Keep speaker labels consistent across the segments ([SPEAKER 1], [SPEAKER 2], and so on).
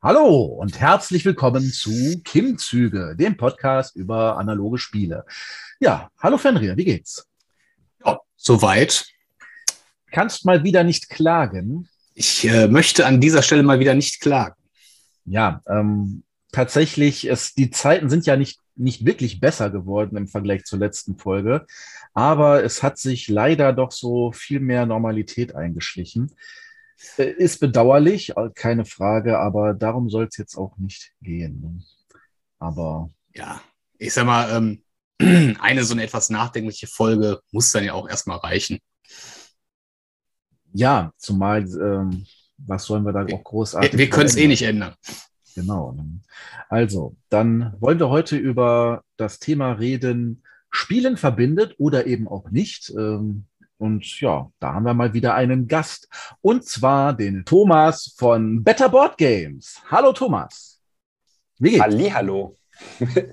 [SPEAKER 1] Hallo und herzlich willkommen zu Kim-Züge, dem Podcast über analoge Spiele. Ja, hallo Fenrir, wie geht's?
[SPEAKER 2] Ja, soweit.
[SPEAKER 1] Kannst mal wieder nicht klagen.
[SPEAKER 2] Ich äh, möchte an dieser Stelle mal wieder nicht klagen.
[SPEAKER 1] Ja, ähm, tatsächlich, es, die Zeiten sind ja nicht, nicht wirklich besser geworden im Vergleich zur letzten Folge, aber es hat sich leider doch so viel mehr Normalität eingeschlichen. Äh, ist bedauerlich, äh, keine Frage, aber darum soll es jetzt auch nicht gehen. Ne? Aber.
[SPEAKER 2] Ja, ich sag mal, ähm, eine so eine etwas nachdenkliche Folge muss dann ja auch erstmal reichen.
[SPEAKER 1] Ja, zumal, ähm, was sollen wir da auch großartig.
[SPEAKER 2] Wir, wir können es eh nicht ändern.
[SPEAKER 1] Genau. Ne? Also, dann wollen wir heute über das Thema reden, Spielen verbindet oder eben auch nicht. Ähm, und ja, da haben wir mal wieder einen Gast. Und zwar den Thomas von Better Board Games. Hallo Thomas.
[SPEAKER 3] Wie geht's? Halli, hallo.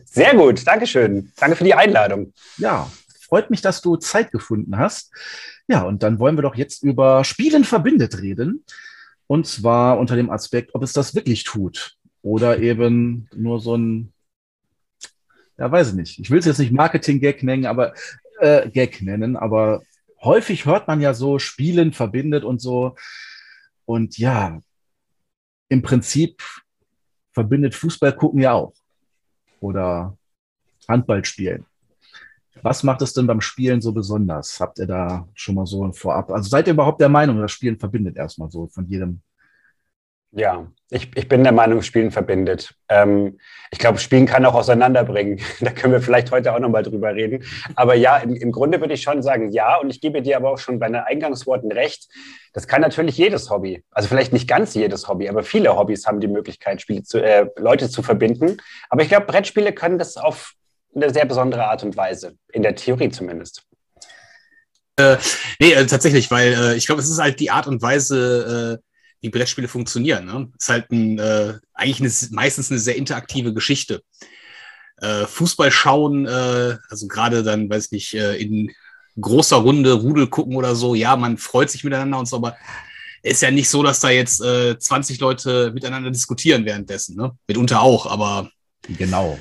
[SPEAKER 3] Sehr gut, Dankeschön. Danke für die Einladung.
[SPEAKER 1] Ja, freut mich, dass du Zeit gefunden hast. Ja, und dann wollen wir doch jetzt über Spielen verbindet reden. Und zwar unter dem Aspekt, ob es das wirklich tut. Oder eben nur so ein, ja, weiß ich nicht. Ich will es jetzt nicht Marketing-Gag nennen, aber äh, Gag nennen, aber häufig hört man ja so, Spielen verbindet und so. Und ja, im Prinzip verbindet Fußball gucken ja auch. Oder Handball spielen. Was macht es denn beim Spielen so besonders? Habt ihr da schon mal so vorab? Also seid ihr überhaupt der Meinung, das Spielen verbindet erstmal so von jedem
[SPEAKER 3] ja, ich, ich bin der Meinung, Spielen verbindet. Ähm, ich glaube, Spielen kann auch auseinanderbringen. da können wir vielleicht heute auch nochmal drüber reden. Aber ja, im, im Grunde würde ich schon sagen, ja. Und ich gebe dir aber auch schon bei den Eingangsworten recht. Das kann natürlich jedes Hobby. Also vielleicht nicht ganz jedes Hobby, aber viele Hobbys haben die Möglichkeit, Spiele zu, äh, Leute zu verbinden. Aber ich glaube, Brettspiele können das auf eine sehr besondere Art und Weise. In der Theorie zumindest.
[SPEAKER 2] Äh, nee, äh, tatsächlich, weil äh, ich glaube, es ist halt die Art und Weise, äh, wie Brettspiele funktionieren. Ne? Ist halt ein, äh, eigentlich eine, meistens eine sehr interaktive Geschichte. Äh, Fußball schauen, äh, also gerade dann, weiß ich nicht, äh, in großer Runde Rudel gucken oder so, ja, man freut sich miteinander und so, aber ist ja nicht so, dass da jetzt äh, 20 Leute miteinander diskutieren währenddessen, ne? Mitunter auch, aber.
[SPEAKER 1] Genau.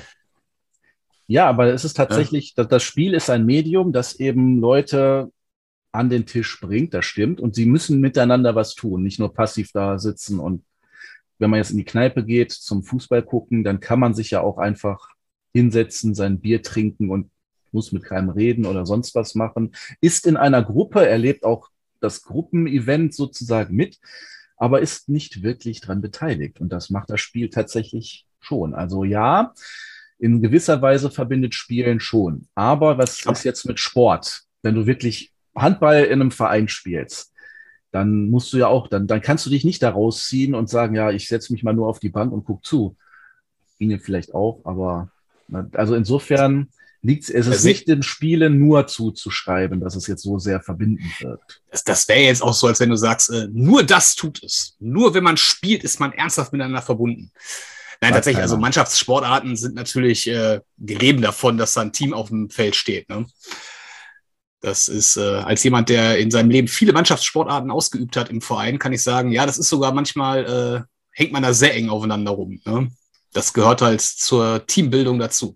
[SPEAKER 1] Ja, aber es ist tatsächlich, ja. das Spiel ist ein Medium, das eben Leute an den Tisch bringt, das stimmt. Und sie müssen miteinander was tun, nicht nur passiv da sitzen. Und wenn man jetzt in die Kneipe geht zum Fußball gucken, dann kann man sich ja auch einfach hinsetzen, sein Bier trinken und muss mit keinem reden oder sonst was machen. Ist in einer Gruppe, erlebt auch das Gruppenevent sozusagen mit, aber ist nicht wirklich dran beteiligt. Und das macht das Spiel tatsächlich schon. Also ja, in gewisser Weise verbindet Spielen schon. Aber was ist jetzt mit Sport? Wenn du wirklich Handball in einem Verein spielst, dann musst du ja auch, dann, dann kannst du dich nicht da rausziehen und sagen, ja, ich setze mich mal nur auf die Bank und guck zu. Ginge vielleicht auch, aber also insofern liegt es ist nicht den Spielen nur zuzuschreiben, dass es jetzt so sehr verbindend wird.
[SPEAKER 2] Das, das wäre jetzt auch so, als wenn du sagst, äh, nur das tut es. Nur wenn man spielt, ist man ernsthaft miteinander verbunden. Nein, Weiß tatsächlich, also keiner. also Mannschaftssportarten sind natürlich äh, gereben davon, dass da ein Team auf dem Feld steht. Ne? Das ist, äh, als jemand, der in seinem Leben viele Mannschaftssportarten ausgeübt hat im Verein, kann ich sagen, ja, das ist sogar manchmal, äh, hängt man da sehr eng aufeinander rum. Ne? Das gehört halt zur Teambildung dazu.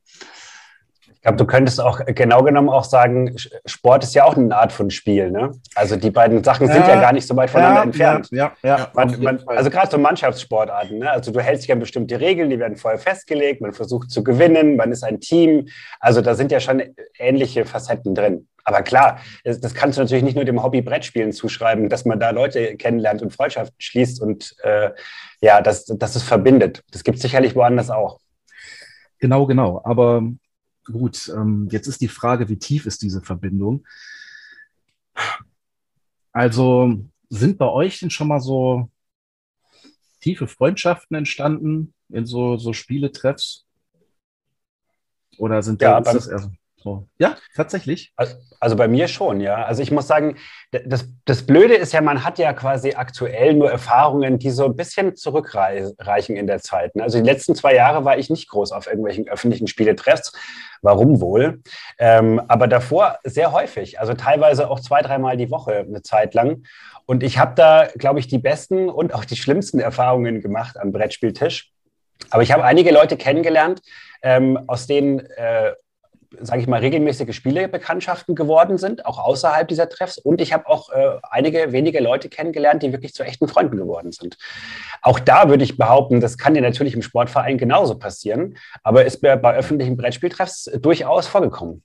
[SPEAKER 3] Ich glaube, du könntest auch genau genommen auch sagen, Sport ist ja auch eine Art von Spiel. Ne? Also die beiden Sachen sind ja, ja gar nicht so weit voneinander ja, entfernt. Ja, ja, man, man, also gerade so Mannschaftssportarten. Ne? Also du hältst dich an bestimmte Regeln, die werden vorher festgelegt, man versucht zu gewinnen, man ist ein Team. Also da sind ja schon ähnliche Facetten drin. Aber klar, das, das, kannst du natürlich nicht nur dem Hobby Brettspielen zuschreiben, dass man da Leute kennenlernt und Freundschaften schließt und äh, ja, dass, dass es verbindet. Das gibt es sicherlich woanders auch.
[SPEAKER 1] Genau, genau. Aber gut, ähm, jetzt ist die Frage, wie tief ist diese Verbindung? Also sind bei euch denn schon mal so tiefe Freundschaften entstanden in so, so Spieletreffs? Oder sind
[SPEAKER 3] ja, da, beim, das eher so?
[SPEAKER 1] So. Ja, tatsächlich.
[SPEAKER 3] Also, also, bei mir schon, ja. Also ich muss sagen, das, das Blöde ist ja, man hat ja quasi aktuell nur Erfahrungen, die so ein bisschen zurückreichen in der Zeit. Ne? Also die letzten zwei Jahre war ich nicht groß auf irgendwelchen öffentlichen Spieletreffs. Warum wohl? Ähm, aber davor sehr häufig, also teilweise auch zwei, dreimal die Woche eine Zeit lang. Und ich habe da, glaube ich, die besten und auch die schlimmsten Erfahrungen gemacht am Brettspieltisch. Aber ich habe einige Leute kennengelernt, ähm, aus denen äh, sage ich mal, regelmäßige Spielebekanntschaften geworden sind, auch außerhalb dieser Treffs. Und ich habe auch äh, einige wenige Leute kennengelernt, die wirklich zu echten Freunden geworden sind. Auch da würde ich behaupten, das kann dir natürlich im Sportverein genauso passieren, aber ist bei, bei öffentlichen Brettspieltreffs durchaus vorgekommen.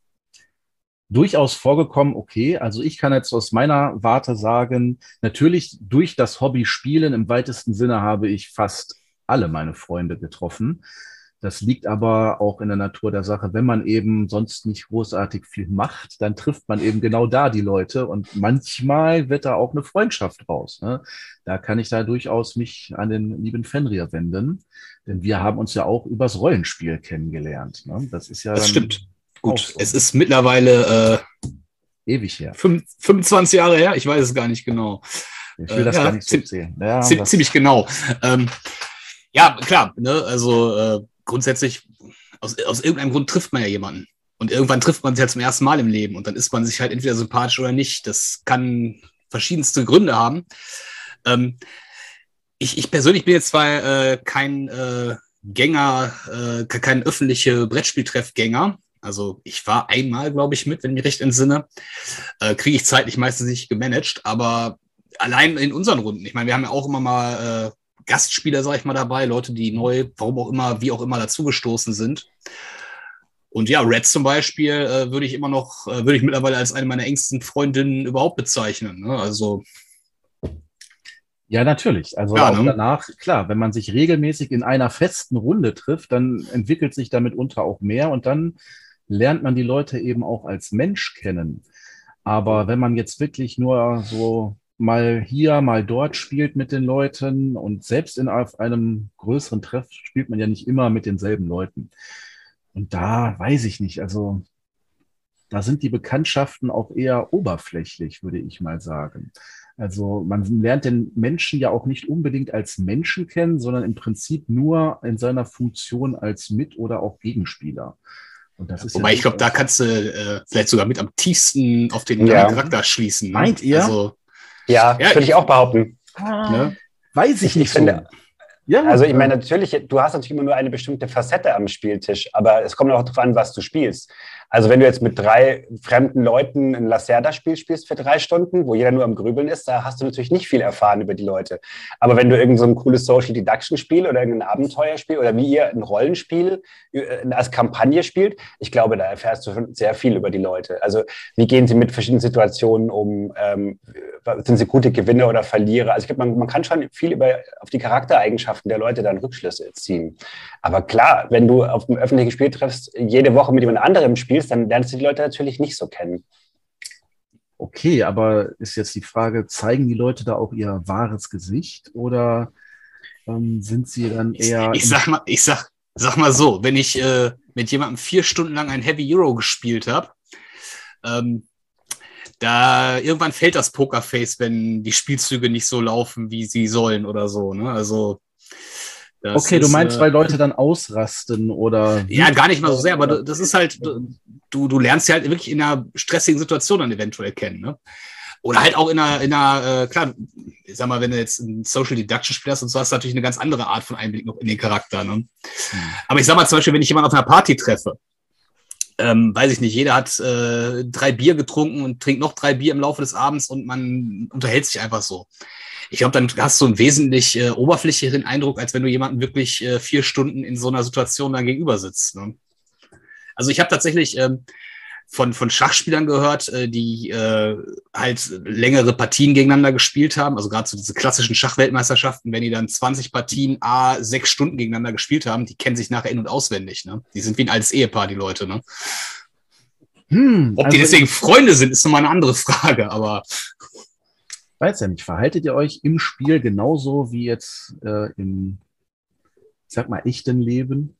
[SPEAKER 1] Durchaus vorgekommen, okay. Also ich kann jetzt aus meiner Warte sagen, natürlich durch das Hobby Spielen im weitesten Sinne habe ich fast alle meine Freunde getroffen. Das liegt aber auch in der Natur der Sache. Wenn man eben sonst nicht großartig viel macht, dann trifft man eben genau da die Leute und manchmal wird da auch eine Freundschaft raus. Ne? Da kann ich da durchaus mich an den lieben Fenrir wenden, denn wir haben uns ja auch übers Rollenspiel kennengelernt. Ne? Das ist ja.
[SPEAKER 2] Das stimmt. Gut, so. es ist mittlerweile äh,
[SPEAKER 1] ewig her.
[SPEAKER 2] 25 Jahre her, ich weiß es gar nicht genau.
[SPEAKER 1] Ich will das äh, ja, gar nicht so zählen.
[SPEAKER 2] Ja, ziemlich genau. Ähm, ja, klar, ne? also äh, grundsätzlich, aus, aus irgendeinem Grund trifft man ja jemanden. Und irgendwann trifft man sich ja zum ersten Mal im Leben und dann ist man sich halt entweder sympathisch oder nicht. Das kann verschiedenste Gründe haben. Ähm, ich, ich persönlich bin jetzt zwar äh, kein äh, Gänger, äh, kein öffentliche Brettspieltreffgänger. Also ich war einmal, glaube ich, mit, wenn ich mich recht entsinne. Äh, Kriege ich zeitlich meistens nicht gemanagt, aber allein in unseren Runden. Ich meine, wir haben ja auch immer mal äh, Gastspieler, sag ich mal, dabei, Leute, die neu, warum auch immer, wie auch immer dazugestoßen sind. Und ja, Red zum Beispiel äh, würde ich immer noch, äh, würde ich mittlerweile als eine meiner engsten Freundinnen überhaupt bezeichnen. Ne? Also
[SPEAKER 1] ja, natürlich. Also ja, ne? danach, klar, wenn man sich regelmäßig in einer festen Runde trifft, dann entwickelt sich damit unter auch mehr und dann lernt man die Leute eben auch als Mensch kennen. Aber wenn man jetzt wirklich nur so mal hier, mal dort spielt mit den Leuten und selbst in auf einem größeren Treff spielt man ja nicht immer mit denselben Leuten. Und da weiß ich nicht, also da sind die Bekanntschaften auch eher oberflächlich, würde ich mal sagen. Also man lernt den Menschen ja auch nicht unbedingt als Menschen kennen, sondern im Prinzip nur in seiner Funktion als Mit- oder auch Gegenspieler.
[SPEAKER 2] Wobei ja ich glaube, da kannst du äh, vielleicht sogar mit am tiefsten auf den ja. Charakter schließen.
[SPEAKER 1] Ne? Meint ihr?
[SPEAKER 3] Also, ja, ja würde ich auch behaupten.
[SPEAKER 1] Ah, ne? Weiß ich nicht. Ich
[SPEAKER 3] finde, ja, also ich meine, natürlich, du hast natürlich immer nur eine bestimmte Facette am Spieltisch, aber es kommt auch darauf an, was du spielst. Also wenn du jetzt mit drei fremden Leuten ein Lacerda-Spiel spielst für drei Stunden, wo jeder nur am Grübeln ist, da hast du natürlich nicht viel erfahren über die Leute. Aber wenn du irgend so cooles Social Deduction-Spiel oder irgendein Abenteuerspiel oder wie ihr ein Rollenspiel äh, als Kampagne spielt, ich glaube, da erfährst du schon sehr viel über die Leute. Also wie gehen sie mit verschiedenen Situationen um? Ähm, sind sie gute Gewinner oder Verlierer? Also ich glaube, man, man kann schon viel über, auf die Charaktereigenschaften der Leute dann Rückschlüsse ziehen. Aber klar, wenn du auf dem öffentlichen Spiel triffst, jede Woche mit jemand anderem spielst, dann lernst du die Leute natürlich nicht so kennen.
[SPEAKER 1] Okay, aber ist jetzt die Frage, zeigen die Leute da auch ihr wahres Gesicht oder ähm, sind sie dann eher.
[SPEAKER 2] Ich, ich sag mal, ich sag, sag mal so, wenn ich äh, mit jemandem vier Stunden lang ein Heavy Euro gespielt habe, ähm, da irgendwann fällt das Pokerface, wenn die Spielzüge nicht so laufen, wie sie sollen oder so. Ne? Also
[SPEAKER 1] das okay, ist, du meinst, äh, weil Leute dann ausrasten oder.
[SPEAKER 2] Ja, gar nicht mal so sehr, aber das ist halt, du, du lernst sie halt wirklich in einer stressigen Situation dann eventuell kennen. Ne? Oder halt auch in einer, in einer äh, klar, ich sag mal, wenn du jetzt ein Social Deduction spielst und so hast du natürlich eine ganz andere Art von Einblick noch in den Charakter. Ne? Hm. Aber ich sag mal zum Beispiel, wenn ich jemanden auf einer Party treffe, ähm, weiß ich nicht, jeder hat äh, drei Bier getrunken und trinkt noch drei Bier im Laufe des Abends und man unterhält sich einfach so ich glaube, dann hast du einen wesentlich äh, oberflächlicheren Eindruck, als wenn du jemanden wirklich äh, vier Stunden in so einer Situation dann gegenüber sitzt. Ne? Also ich habe tatsächlich ähm, von, von Schachspielern gehört, äh, die äh, halt längere Partien gegeneinander gespielt haben. Also gerade so diese klassischen Schachweltmeisterschaften, wenn die dann 20 Partien A sechs Stunden gegeneinander gespielt haben, die kennen sich nachher in- und auswendig. Ne? Die sind wie ein altes Ehepaar, die Leute. Ne? Hm, Ob also die deswegen Freunde sind, ist nochmal eine andere Frage, aber
[SPEAKER 1] weiß ja nicht, verhaltet ihr euch im Spiel genauso wie jetzt äh, im, ich sag mal, echten Leben?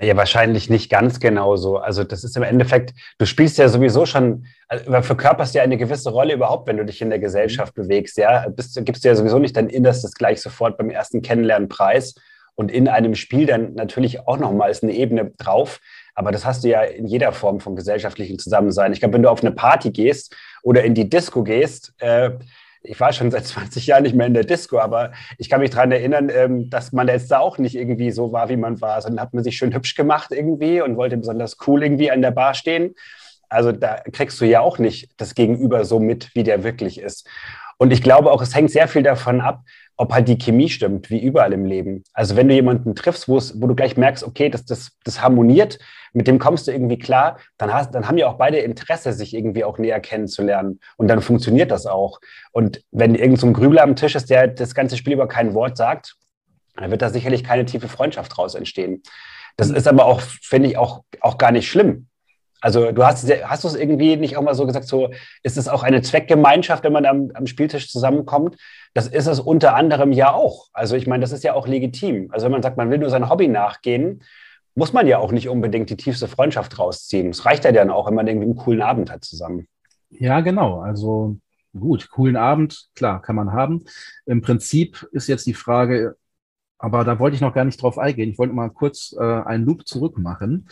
[SPEAKER 3] Ja, wahrscheinlich nicht ganz genauso. Also das ist im Endeffekt, du spielst ja sowieso schon, also verkörperst ja eine gewisse Rolle überhaupt, wenn du dich in der Gesellschaft bewegst. Ja, bist, gibst du ja sowieso nicht dein Innerstes gleich sofort beim ersten Kennenlernen preis und in einem Spiel dann natürlich auch nochmals eine Ebene drauf. Aber das hast du ja in jeder Form von gesellschaftlichem Zusammensein. Ich glaube, wenn du auf eine Party gehst oder in die Disco gehst, äh, ich war schon seit 20 Jahren nicht mehr in der Disco, aber ich kann mich daran erinnern, ähm, dass man jetzt da auch nicht irgendwie so war, wie man war, sondern hat man sich schön hübsch gemacht irgendwie und wollte besonders cool irgendwie an der Bar stehen. Also da kriegst du ja auch nicht das Gegenüber so mit, wie der wirklich ist. Und ich glaube auch, es hängt sehr viel davon ab, ob halt die Chemie stimmt, wie überall im Leben. Also wenn du jemanden triffst, wo du gleich merkst, okay, das, das, das harmoniert, mit dem kommst du irgendwie klar, dann, hast, dann haben ja auch beide Interesse, sich irgendwie auch näher kennenzulernen. Und dann funktioniert das auch. Und wenn irgend so ein Grübler am Tisch ist, der das ganze Spiel über kein Wort sagt, dann wird da sicherlich keine tiefe Freundschaft draus entstehen. Das ist aber auch, finde ich, auch, auch gar nicht schlimm. Also du hast, hast du es irgendwie nicht auch mal so gesagt, so ist es auch eine Zweckgemeinschaft, wenn man am, am Spieltisch zusammenkommt? Das ist es unter anderem ja auch. Also ich meine, das ist ja auch legitim. Also wenn man sagt, man will nur sein Hobby nachgehen, muss man ja auch nicht unbedingt die tiefste Freundschaft rausziehen. Es reicht ja dann auch, wenn man irgendwie einen coolen Abend hat zusammen.
[SPEAKER 1] Ja, genau. Also gut, coolen Abend, klar, kann man haben. Im Prinzip ist jetzt die Frage, aber da wollte ich noch gar nicht drauf eingehen. Ich wollte mal kurz äh, einen Loop zurück machen.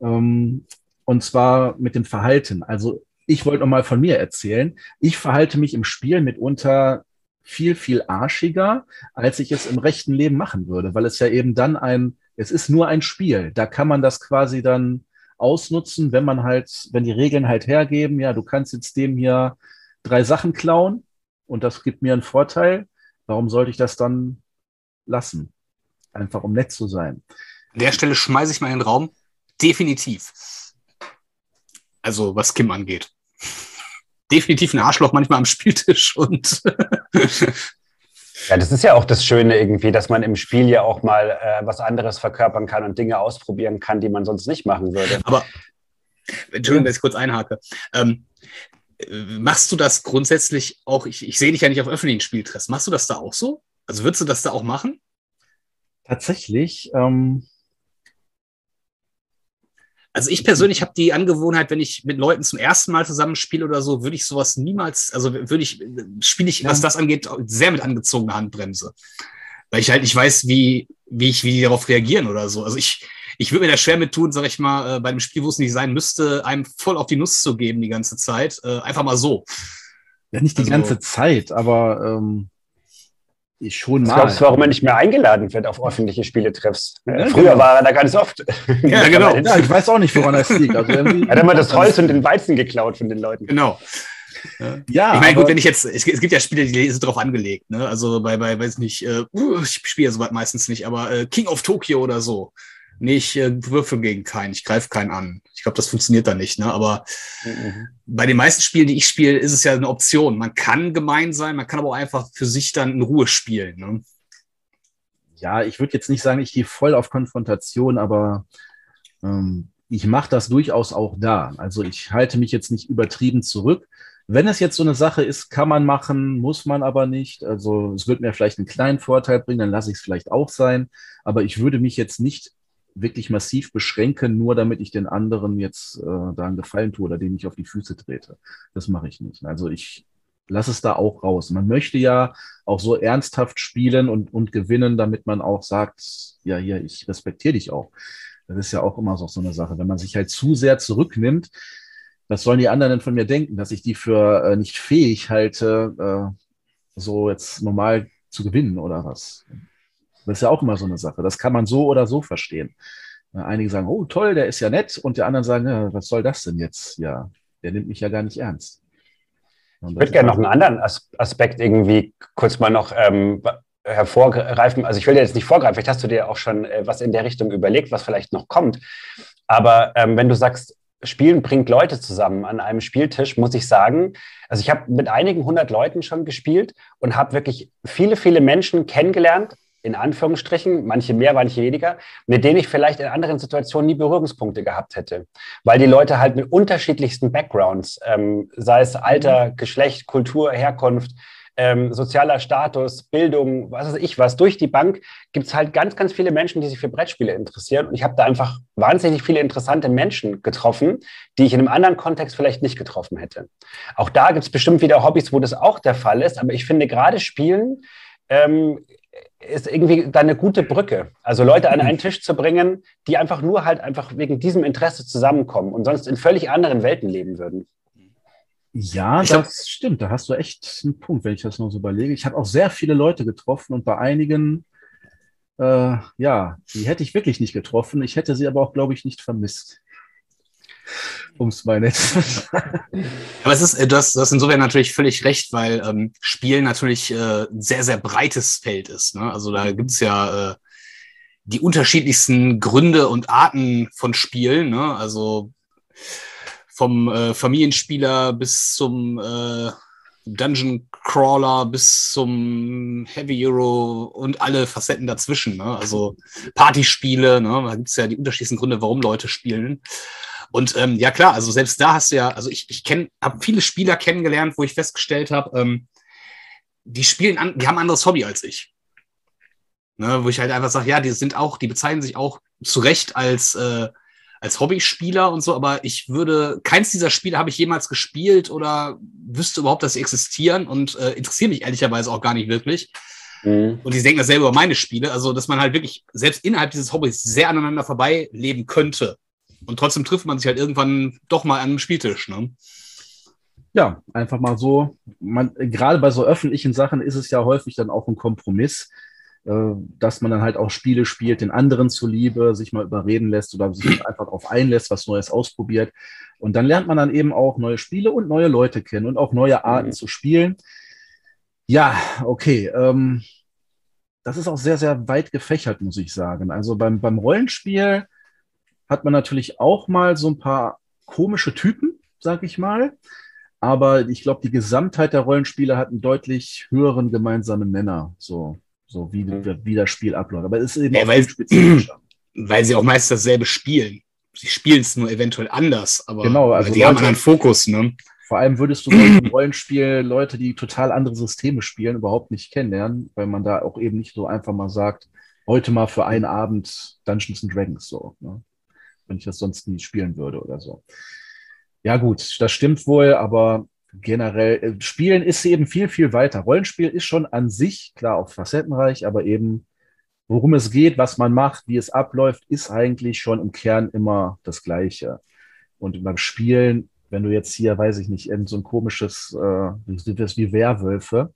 [SPEAKER 1] Ähm, und zwar mit dem Verhalten. Also ich wollte noch mal von mir erzählen. Ich verhalte mich im Spiel mitunter viel, viel arschiger, als ich es im rechten Leben machen würde, weil es ja eben dann ein es ist nur ein Spiel. Da kann man das quasi dann ausnutzen, wenn man halt, wenn die Regeln halt hergeben, ja, du kannst jetzt dem hier drei Sachen klauen und das gibt mir einen Vorteil. Warum sollte ich das dann lassen? Einfach um nett zu sein.
[SPEAKER 2] An der Stelle schmeiße ich mal in den Raum. Definitiv. Also, was Kim angeht. Definitiv ein Arschloch manchmal am Spieltisch und
[SPEAKER 3] Ja, das ist ja auch das Schöne irgendwie, dass man im Spiel ja auch mal äh, was anderes verkörpern kann und Dinge ausprobieren kann, die man sonst nicht machen würde.
[SPEAKER 2] Aber, Entschuldigung, dass ich kurz einhake. Ähm, machst du das grundsätzlich auch, ich, ich sehe dich ja nicht auf öffentlichen Spieltreffs, machst du das da auch so? Also würdest du das da auch machen?
[SPEAKER 1] Tatsächlich, ähm,
[SPEAKER 2] also ich persönlich habe die Angewohnheit, wenn ich mit Leuten zum ersten Mal zusammenspiele oder so, würde ich sowas niemals, also würde ich, spiele ich, ja. was das angeht, sehr mit angezogener Handbremse. Weil ich halt nicht weiß, wie, wie ich, wie die darauf reagieren oder so. Also ich, ich würde mir da schwer mit tun, sag ich mal, äh, bei einem Spiel, wo es nicht sein müsste, einem voll auf die Nuss zu geben die ganze Zeit. Äh, einfach mal so.
[SPEAKER 1] Ja, nicht die also, ganze Zeit, aber ähm, schon mal.
[SPEAKER 3] Glaubst du, warum er nicht mehr eingeladen wird auf öffentliche Spieletreffs? Ja, Früher genau. war er da ganz oft.
[SPEAKER 1] Ja, genau. Ja, ich weiß auch nicht, woran das liegt. Also
[SPEAKER 3] er hat immer das Holz und den Weizen geklaut von den Leuten.
[SPEAKER 2] Genau. Ja, ich meine, gut, wenn ich jetzt, es, es, gibt ja Spiele, die sind drauf angelegt, ne? Also bei, bei, weiß nicht, äh, ich spiele ja soweit meistens nicht, aber äh, King of Tokyo oder so. Nee, ich äh, würfel gegen keinen, ich greife keinen an. Ich glaube, das funktioniert da nicht. Ne? Aber mhm. bei den meisten Spielen, die ich spiele, ist es ja eine Option. Man kann gemein sein, man kann aber auch einfach für sich dann in Ruhe spielen. Ne?
[SPEAKER 1] Ja, ich würde jetzt nicht sagen, ich gehe voll auf Konfrontation, aber ähm, ich mache das durchaus auch da. Also ich halte mich jetzt nicht übertrieben zurück. Wenn es jetzt so eine Sache ist, kann man machen, muss man aber nicht. Also es wird mir vielleicht einen kleinen Vorteil bringen, dann lasse ich es vielleicht auch sein. Aber ich würde mich jetzt nicht wirklich massiv beschränken, nur damit ich den anderen jetzt äh, da einen Gefallen tue oder den ich auf die Füße trete. Das mache ich nicht. Also ich lasse es da auch raus. Man möchte ja auch so ernsthaft spielen und, und gewinnen, damit man auch sagt, ja, hier, ich respektiere dich auch. Das ist ja auch immer so, so eine Sache. Wenn man sich halt zu sehr zurücknimmt, was sollen die anderen denn von mir denken, dass ich die für äh, nicht fähig halte, äh, so jetzt normal zu gewinnen oder was? Das ist ja auch immer so eine Sache. Das kann man so oder so verstehen. Einige sagen, oh toll, der ist ja nett, und die anderen sagen, ja, was soll das denn jetzt? Ja, der nimmt mich ja gar nicht ernst.
[SPEAKER 3] Und ich würde gerne noch einen anderen Aspekt irgendwie kurz mal noch ähm, hervorgreifen. Also ich will dir jetzt nicht vorgreifen, vielleicht hast du dir auch schon äh, was in der Richtung überlegt, was vielleicht noch kommt. Aber ähm, wenn du sagst, Spielen bringt Leute zusammen an einem Spieltisch, muss ich sagen. Also ich habe mit einigen hundert Leuten schon gespielt und habe wirklich viele, viele Menschen kennengelernt, in Anführungsstrichen, manche mehr, manche weniger, mit denen ich vielleicht in anderen Situationen nie Berührungspunkte gehabt hätte. Weil die Leute halt mit unterschiedlichsten Backgrounds, ähm, sei es Alter, mhm. Geschlecht, Kultur, Herkunft, ähm, sozialer Status, Bildung, was weiß ich was, durch die Bank gibt es halt ganz, ganz viele Menschen, die sich für Brettspiele interessieren. Und ich habe da einfach wahnsinnig viele interessante Menschen getroffen, die ich in einem anderen Kontext vielleicht nicht getroffen hätte. Auch da gibt es bestimmt wieder Hobbys, wo das auch der Fall ist. Aber ich finde gerade Spielen ähm, ist irgendwie da eine gute Brücke. Also Leute an einen Tisch zu bringen, die einfach nur halt einfach wegen diesem Interesse zusammenkommen und sonst in völlig anderen Welten leben würden.
[SPEAKER 1] Ja, ich das hab, stimmt. Da hast du echt einen Punkt, wenn ich das noch so überlege. Ich habe auch sehr viele Leute getroffen und bei einigen, äh, ja, die hätte ich wirklich nicht getroffen. Ich hätte sie aber auch, glaube ich, nicht vermisst. Um es mal nett.
[SPEAKER 2] Aber es ist, äh, du hast, du hast insofern natürlich völlig recht, weil ähm, Spielen natürlich äh, ein sehr, sehr breites Feld ist. Ne? Also da gibt es ja äh, die unterschiedlichsten Gründe und Arten von Spielen. Ne? Also vom äh, Familienspieler bis zum äh, Dungeon Crawler bis zum Heavy Hero und alle Facetten dazwischen. Ne? Also Partyspiele, ne? da gibt es ja die unterschiedlichsten Gründe, warum Leute spielen. Und ähm, ja klar, also selbst da hast du ja, also ich, ich kenne, habe viele Spieler kennengelernt, wo ich festgestellt habe, ähm, die spielen an, die haben ein anderes Hobby als ich. Ne? Wo ich halt einfach sage, ja, die sind auch, die bezeichnen sich auch zu Recht als äh, als Hobbyspieler und so, aber ich würde, keins dieser Spiele habe ich jemals gespielt oder wüsste überhaupt, dass sie existieren und äh, interessiere mich ehrlicherweise auch gar nicht wirklich. Mhm. Und die denken dasselbe über meine Spiele. Also, dass man halt wirklich selbst innerhalb dieses Hobbys sehr aneinander vorbei leben könnte. Und trotzdem trifft man sich halt irgendwann doch mal an einem Spieltisch. Ne?
[SPEAKER 1] Ja, einfach mal so. Man, gerade bei so öffentlichen Sachen ist es ja häufig dann auch ein Kompromiss äh, dass man dann halt auch Spiele spielt, den anderen zuliebe, sich mal überreden lässt oder sich einfach darauf einlässt, was Neues ausprobiert. Und dann lernt man dann eben auch neue Spiele und neue Leute kennen und auch neue Arten mhm. zu spielen. Ja, okay. Ähm, das ist auch sehr, sehr weit gefächert, muss ich sagen. Also beim, beim Rollenspiel hat man natürlich auch mal so ein paar komische Typen, sag ich mal. Aber ich glaube, die Gesamtheit der Rollenspiele hat einen deutlich höheren gemeinsamen Nenner. So, so wie, mhm. wie das Spiel abläuft. Aber es ist eben ja,
[SPEAKER 2] weil, spezifischer. Weil sie auch meist dasselbe spielen. Sie spielen es nur eventuell anders, aber
[SPEAKER 1] genau, also
[SPEAKER 2] die Leute, haben einen Fokus. Ne?
[SPEAKER 1] Vor allem würdest du im Rollenspiel Leute, die total andere Systeme spielen, überhaupt nicht kennenlernen, weil man da auch eben nicht so einfach mal sagt, heute mal für einen Abend Dungeons and Dragons so. Ne? Wenn ich das sonst nie spielen würde oder so. Ja, gut, das stimmt wohl, aber generell, äh, Spielen ist eben viel, viel weiter. Rollenspiel ist schon an sich, klar, auch facettenreich, aber eben, worum es geht, was man macht, wie es abläuft, ist eigentlich schon im Kern immer das Gleiche. Und beim Spielen, wenn du jetzt hier, weiß ich nicht, irgend so ein komisches, äh, wie Werwölfe,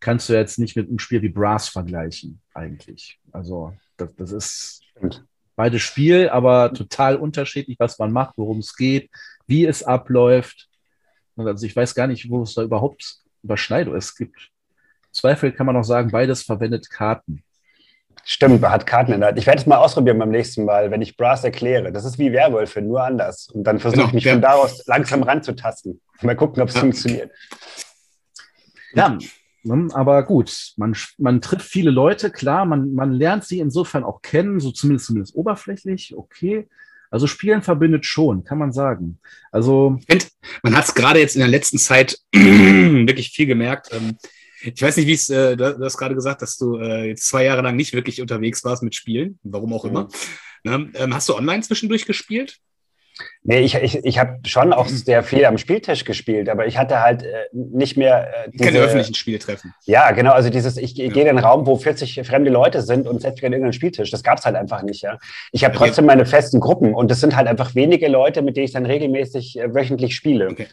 [SPEAKER 1] kannst du jetzt nicht mit einem Spiel wie Brass vergleichen, eigentlich. Also, das, das ist beides Spiel, aber total unterschiedlich, was man macht, worum es geht, wie es abläuft. Also ich weiß gar nicht, wo es da überhaupt Überschneidung es gibt. Zweifel kann man auch sagen, beides verwendet Karten.
[SPEAKER 3] Stimmt, man hat Karten in der Hand. Ich werde es mal ausprobieren beim nächsten Mal, wenn ich Brass erkläre. Das ist wie Werwölfe, nur anders. Und dann versuche genau, ich mich ja. von daraus langsam ranzutasten. Mal gucken, ob es ja. funktioniert.
[SPEAKER 1] Ja, aber gut, man, man trifft viele Leute, klar, man, man lernt sie insofern auch kennen, so zumindest, zumindest oberflächlich, okay. Also Spielen verbindet schon, kann man sagen. Also
[SPEAKER 2] man hat es gerade jetzt in der letzten Zeit wirklich viel gemerkt. Ähm, ich weiß nicht, wie es, äh, du hast gerade gesagt, dass du äh, jetzt zwei Jahre lang nicht wirklich unterwegs warst mit Spielen, warum auch immer. Mhm. Ähm, hast du online zwischendurch gespielt?
[SPEAKER 3] Nee, ich, ich, ich habe schon auch sehr viel am Spieltisch gespielt, aber ich hatte halt äh, nicht mehr.
[SPEAKER 2] Äh, diese, Keine öffentlichen Spieltreffen.
[SPEAKER 3] Ja, genau. Also dieses, ich, ich ja. gehe in einen Raum, wo 40 fremde Leute sind und setze mich an irgendeinen Spieltisch. Das gab es halt einfach nicht, ja. Ich habe trotzdem okay. meine festen Gruppen und das sind halt einfach wenige Leute, mit denen ich dann regelmäßig äh, wöchentlich spiele. Okay.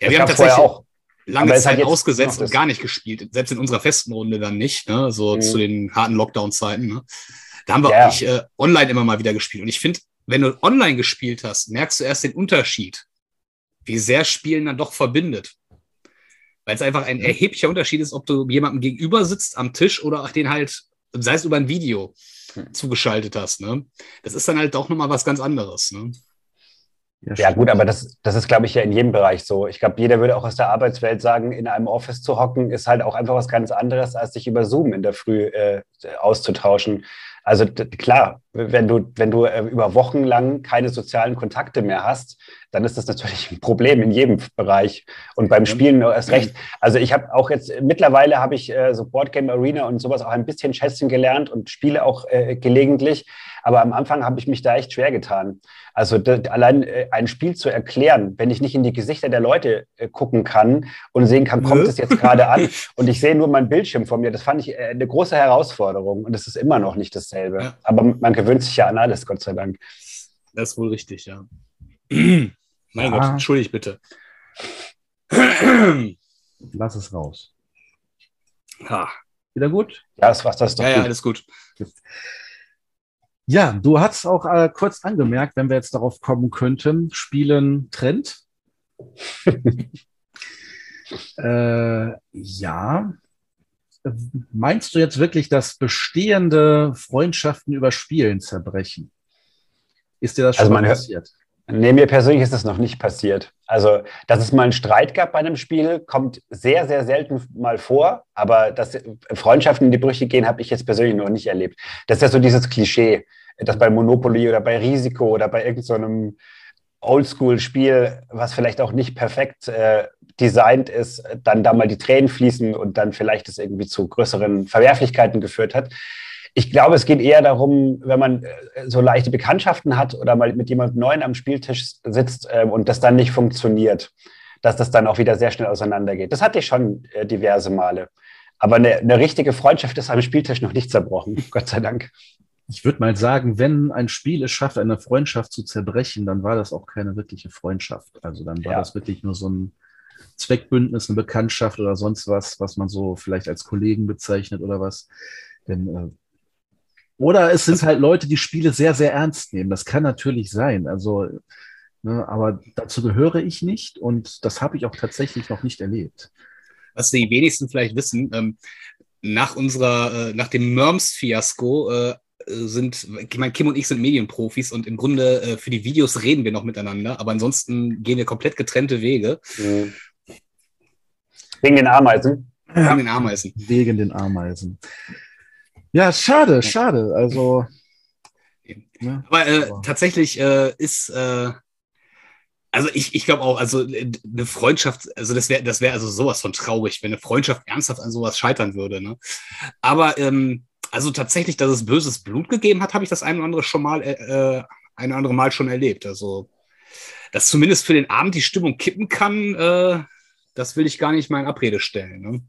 [SPEAKER 2] Ja, das wir haben tatsächlich auch lange Zeit halt ausgesetzt und gar nicht gespielt. Selbst in unserer festen Runde dann nicht, ne? So mhm. zu den harten Lockdown-Zeiten. Ne? Da haben wir ja. auch äh, online immer mal wieder gespielt. Und ich finde, wenn du online gespielt hast, merkst du erst den Unterschied, wie sehr Spielen dann doch verbindet. Weil es einfach ein erheblicher Unterschied ist, ob du jemandem gegenüber sitzt am Tisch oder den halt, sei es über ein Video, zugeschaltet hast. Ne? Das ist dann halt auch nochmal was ganz anderes. Ne?
[SPEAKER 3] Ja, ja, gut, aber das, das ist, glaube ich, ja in jedem Bereich so. Ich glaube, jeder würde auch aus der Arbeitswelt sagen, in einem Office zu hocken, ist halt auch einfach was ganz anderes, als sich über Zoom in der Früh äh, auszutauschen. Also klar, wenn du, wenn du äh, über Wochen lang keine sozialen Kontakte mehr hast, dann ist das natürlich ein Problem in jedem Bereich. Und beim Spielen erst recht. Also ich habe auch jetzt, mittlerweile habe ich äh, so Boardgame Arena und sowas auch ein bisschen schätzen gelernt und spiele auch äh, gelegentlich. Aber am Anfang habe ich mich da echt schwer getan. Also allein äh, ein Spiel zu erklären, wenn ich nicht in die Gesichter der Leute äh, gucken kann und sehen kann, kommt es jetzt gerade an und ich sehe nur mein Bildschirm vor mir, das fand ich äh, eine große Herausforderung und es ist immer noch nicht dasselbe. Ja. Aber man gewöhnt sich ja an alles, Gott sei Dank.
[SPEAKER 2] Das ist wohl richtig, ja. Mein ja. Gott, entschuldigt bitte.
[SPEAKER 1] Lass es raus.
[SPEAKER 2] Ha.
[SPEAKER 1] Wieder gut?
[SPEAKER 3] Ja, das war's, das ist
[SPEAKER 2] doch ja, gut. Ja, alles gut.
[SPEAKER 1] Ja, du hast auch äh, kurz angemerkt, wenn wir jetzt darauf kommen könnten, Spielen Trend. äh, ja. Meinst du jetzt wirklich, dass bestehende Freundschaften über Spielen zerbrechen? Ist dir das
[SPEAKER 3] schon also mal passiert? Nee, mir persönlich ist das noch nicht passiert. Also, dass es mal einen Streit gab bei einem Spiel, kommt sehr, sehr selten mal vor. Aber dass Freundschaften in die Brüche gehen, habe ich jetzt persönlich noch nicht erlebt. Das ist ja so dieses Klischee dass bei Monopoly oder bei Risiko oder bei irgendeinem so Oldschool-Spiel, was vielleicht auch nicht perfekt äh, designt ist, dann da mal die Tränen fließen und dann vielleicht es irgendwie zu größeren Verwerflichkeiten geführt hat. Ich glaube, es geht eher darum, wenn man äh, so leichte Bekanntschaften hat oder mal mit jemandem Neuen am Spieltisch sitzt äh, und das dann nicht funktioniert, dass das dann auch wieder sehr schnell auseinandergeht. Das hatte ich schon äh, diverse Male. Aber eine, eine richtige Freundschaft ist am Spieltisch noch nicht zerbrochen, Gott sei Dank
[SPEAKER 1] ich würde mal sagen, wenn ein Spiel es schafft, eine Freundschaft zu zerbrechen, dann war das auch keine wirkliche Freundschaft. Also dann war ja. das wirklich nur so ein Zweckbündnis, eine Bekanntschaft oder sonst was, was man so vielleicht als Kollegen bezeichnet oder was. Denn, äh, oder es sind halt Leute, die Spiele sehr, sehr ernst nehmen. Das kann natürlich sein. Also, ne, aber dazu gehöre ich nicht und das habe ich auch tatsächlich noch nicht erlebt.
[SPEAKER 2] Was die wenigsten vielleicht wissen, ähm, nach unserer, äh, nach dem Merms-Fiasko äh, sind, ich meine, Kim und ich sind Medienprofis und im Grunde äh, für die Videos reden wir noch miteinander, aber ansonsten gehen wir komplett getrennte Wege. Mhm.
[SPEAKER 3] Wegen den Ameisen?
[SPEAKER 1] Wegen den Ameisen. Wegen den Ameisen. Ja, schade, schade. Also.
[SPEAKER 2] Ne? Aber äh, tatsächlich äh, ist, äh, also ich, ich glaube auch, also äh, eine Freundschaft, also das wäre das wäre also sowas von traurig, wenn eine Freundschaft ernsthaft an sowas scheitern würde. Ne? Aber ähm, also tatsächlich, dass es böses Blut gegeben hat, habe ich das ein oder andere schon mal, äh, äh, ein oder andere Mal schon erlebt. Also, dass zumindest für den Abend die Stimmung kippen kann, äh, das will ich gar nicht mal in Abrede stellen. Ne?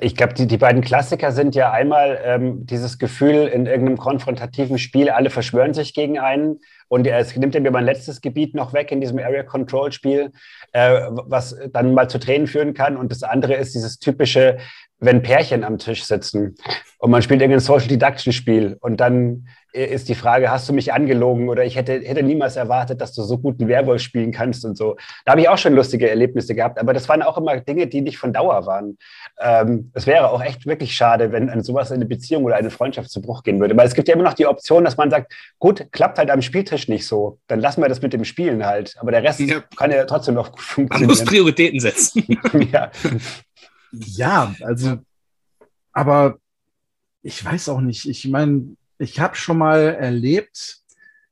[SPEAKER 3] Ich glaube, die, die beiden Klassiker sind ja einmal ähm, dieses Gefühl in irgendeinem konfrontativen Spiel, alle verschwören sich gegen einen und es nimmt mir mein letztes Gebiet noch weg in diesem Area Control Spiel, äh, was dann mal zu Tränen führen kann. Und das andere ist dieses typische, wenn Pärchen am Tisch sitzen und man spielt irgendein Social Deduction Spiel und dann ist die Frage, hast du mich angelogen oder ich hätte, hätte niemals erwartet, dass du so gut einen Werwolf spielen kannst und so. Da habe ich auch schon lustige Erlebnisse gehabt, aber das waren auch immer Dinge, die nicht von Dauer waren. Ähm, es wäre auch echt wirklich schade, wenn sowas in eine Beziehung oder eine Freundschaft zu Bruch gehen würde. Weil es gibt ja immer noch die Option, dass man sagt, gut, klappt halt am Spieltisch nicht so, dann lassen wir das mit dem Spielen halt. Aber der Rest ja. kann ja trotzdem noch gut
[SPEAKER 2] funktionieren. Man muss Prioritäten setzen.
[SPEAKER 1] ja. Ja, also, aber ich weiß auch nicht. Ich meine, ich habe schon mal erlebt,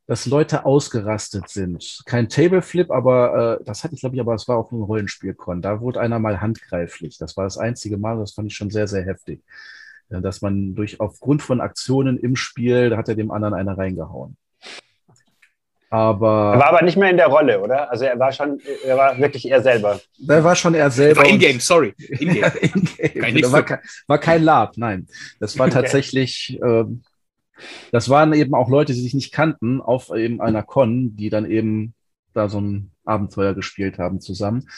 [SPEAKER 1] dass Leute ausgerastet sind. Kein Tableflip, aber äh, das hatte ich, glaube ich, aber es war auch ein Rollenspielkon. Da wurde einer mal handgreiflich. Das war das einzige Mal, das fand ich schon sehr, sehr heftig. Ja, dass man durch aufgrund von Aktionen im Spiel, da hat er dem anderen eine reingehauen. Aber.
[SPEAKER 3] Er war aber nicht mehr in der Rolle, oder? Also er war schon, er war wirklich er selber.
[SPEAKER 1] Er war schon er selber. War
[SPEAKER 2] in-game, sorry. In-game.
[SPEAKER 1] in war, kein, war kein Lab, nein. Das war tatsächlich, äh, das waren eben auch Leute, die sich nicht kannten, auf eben einer Con, die dann eben da so ein Abenteuer gespielt haben zusammen.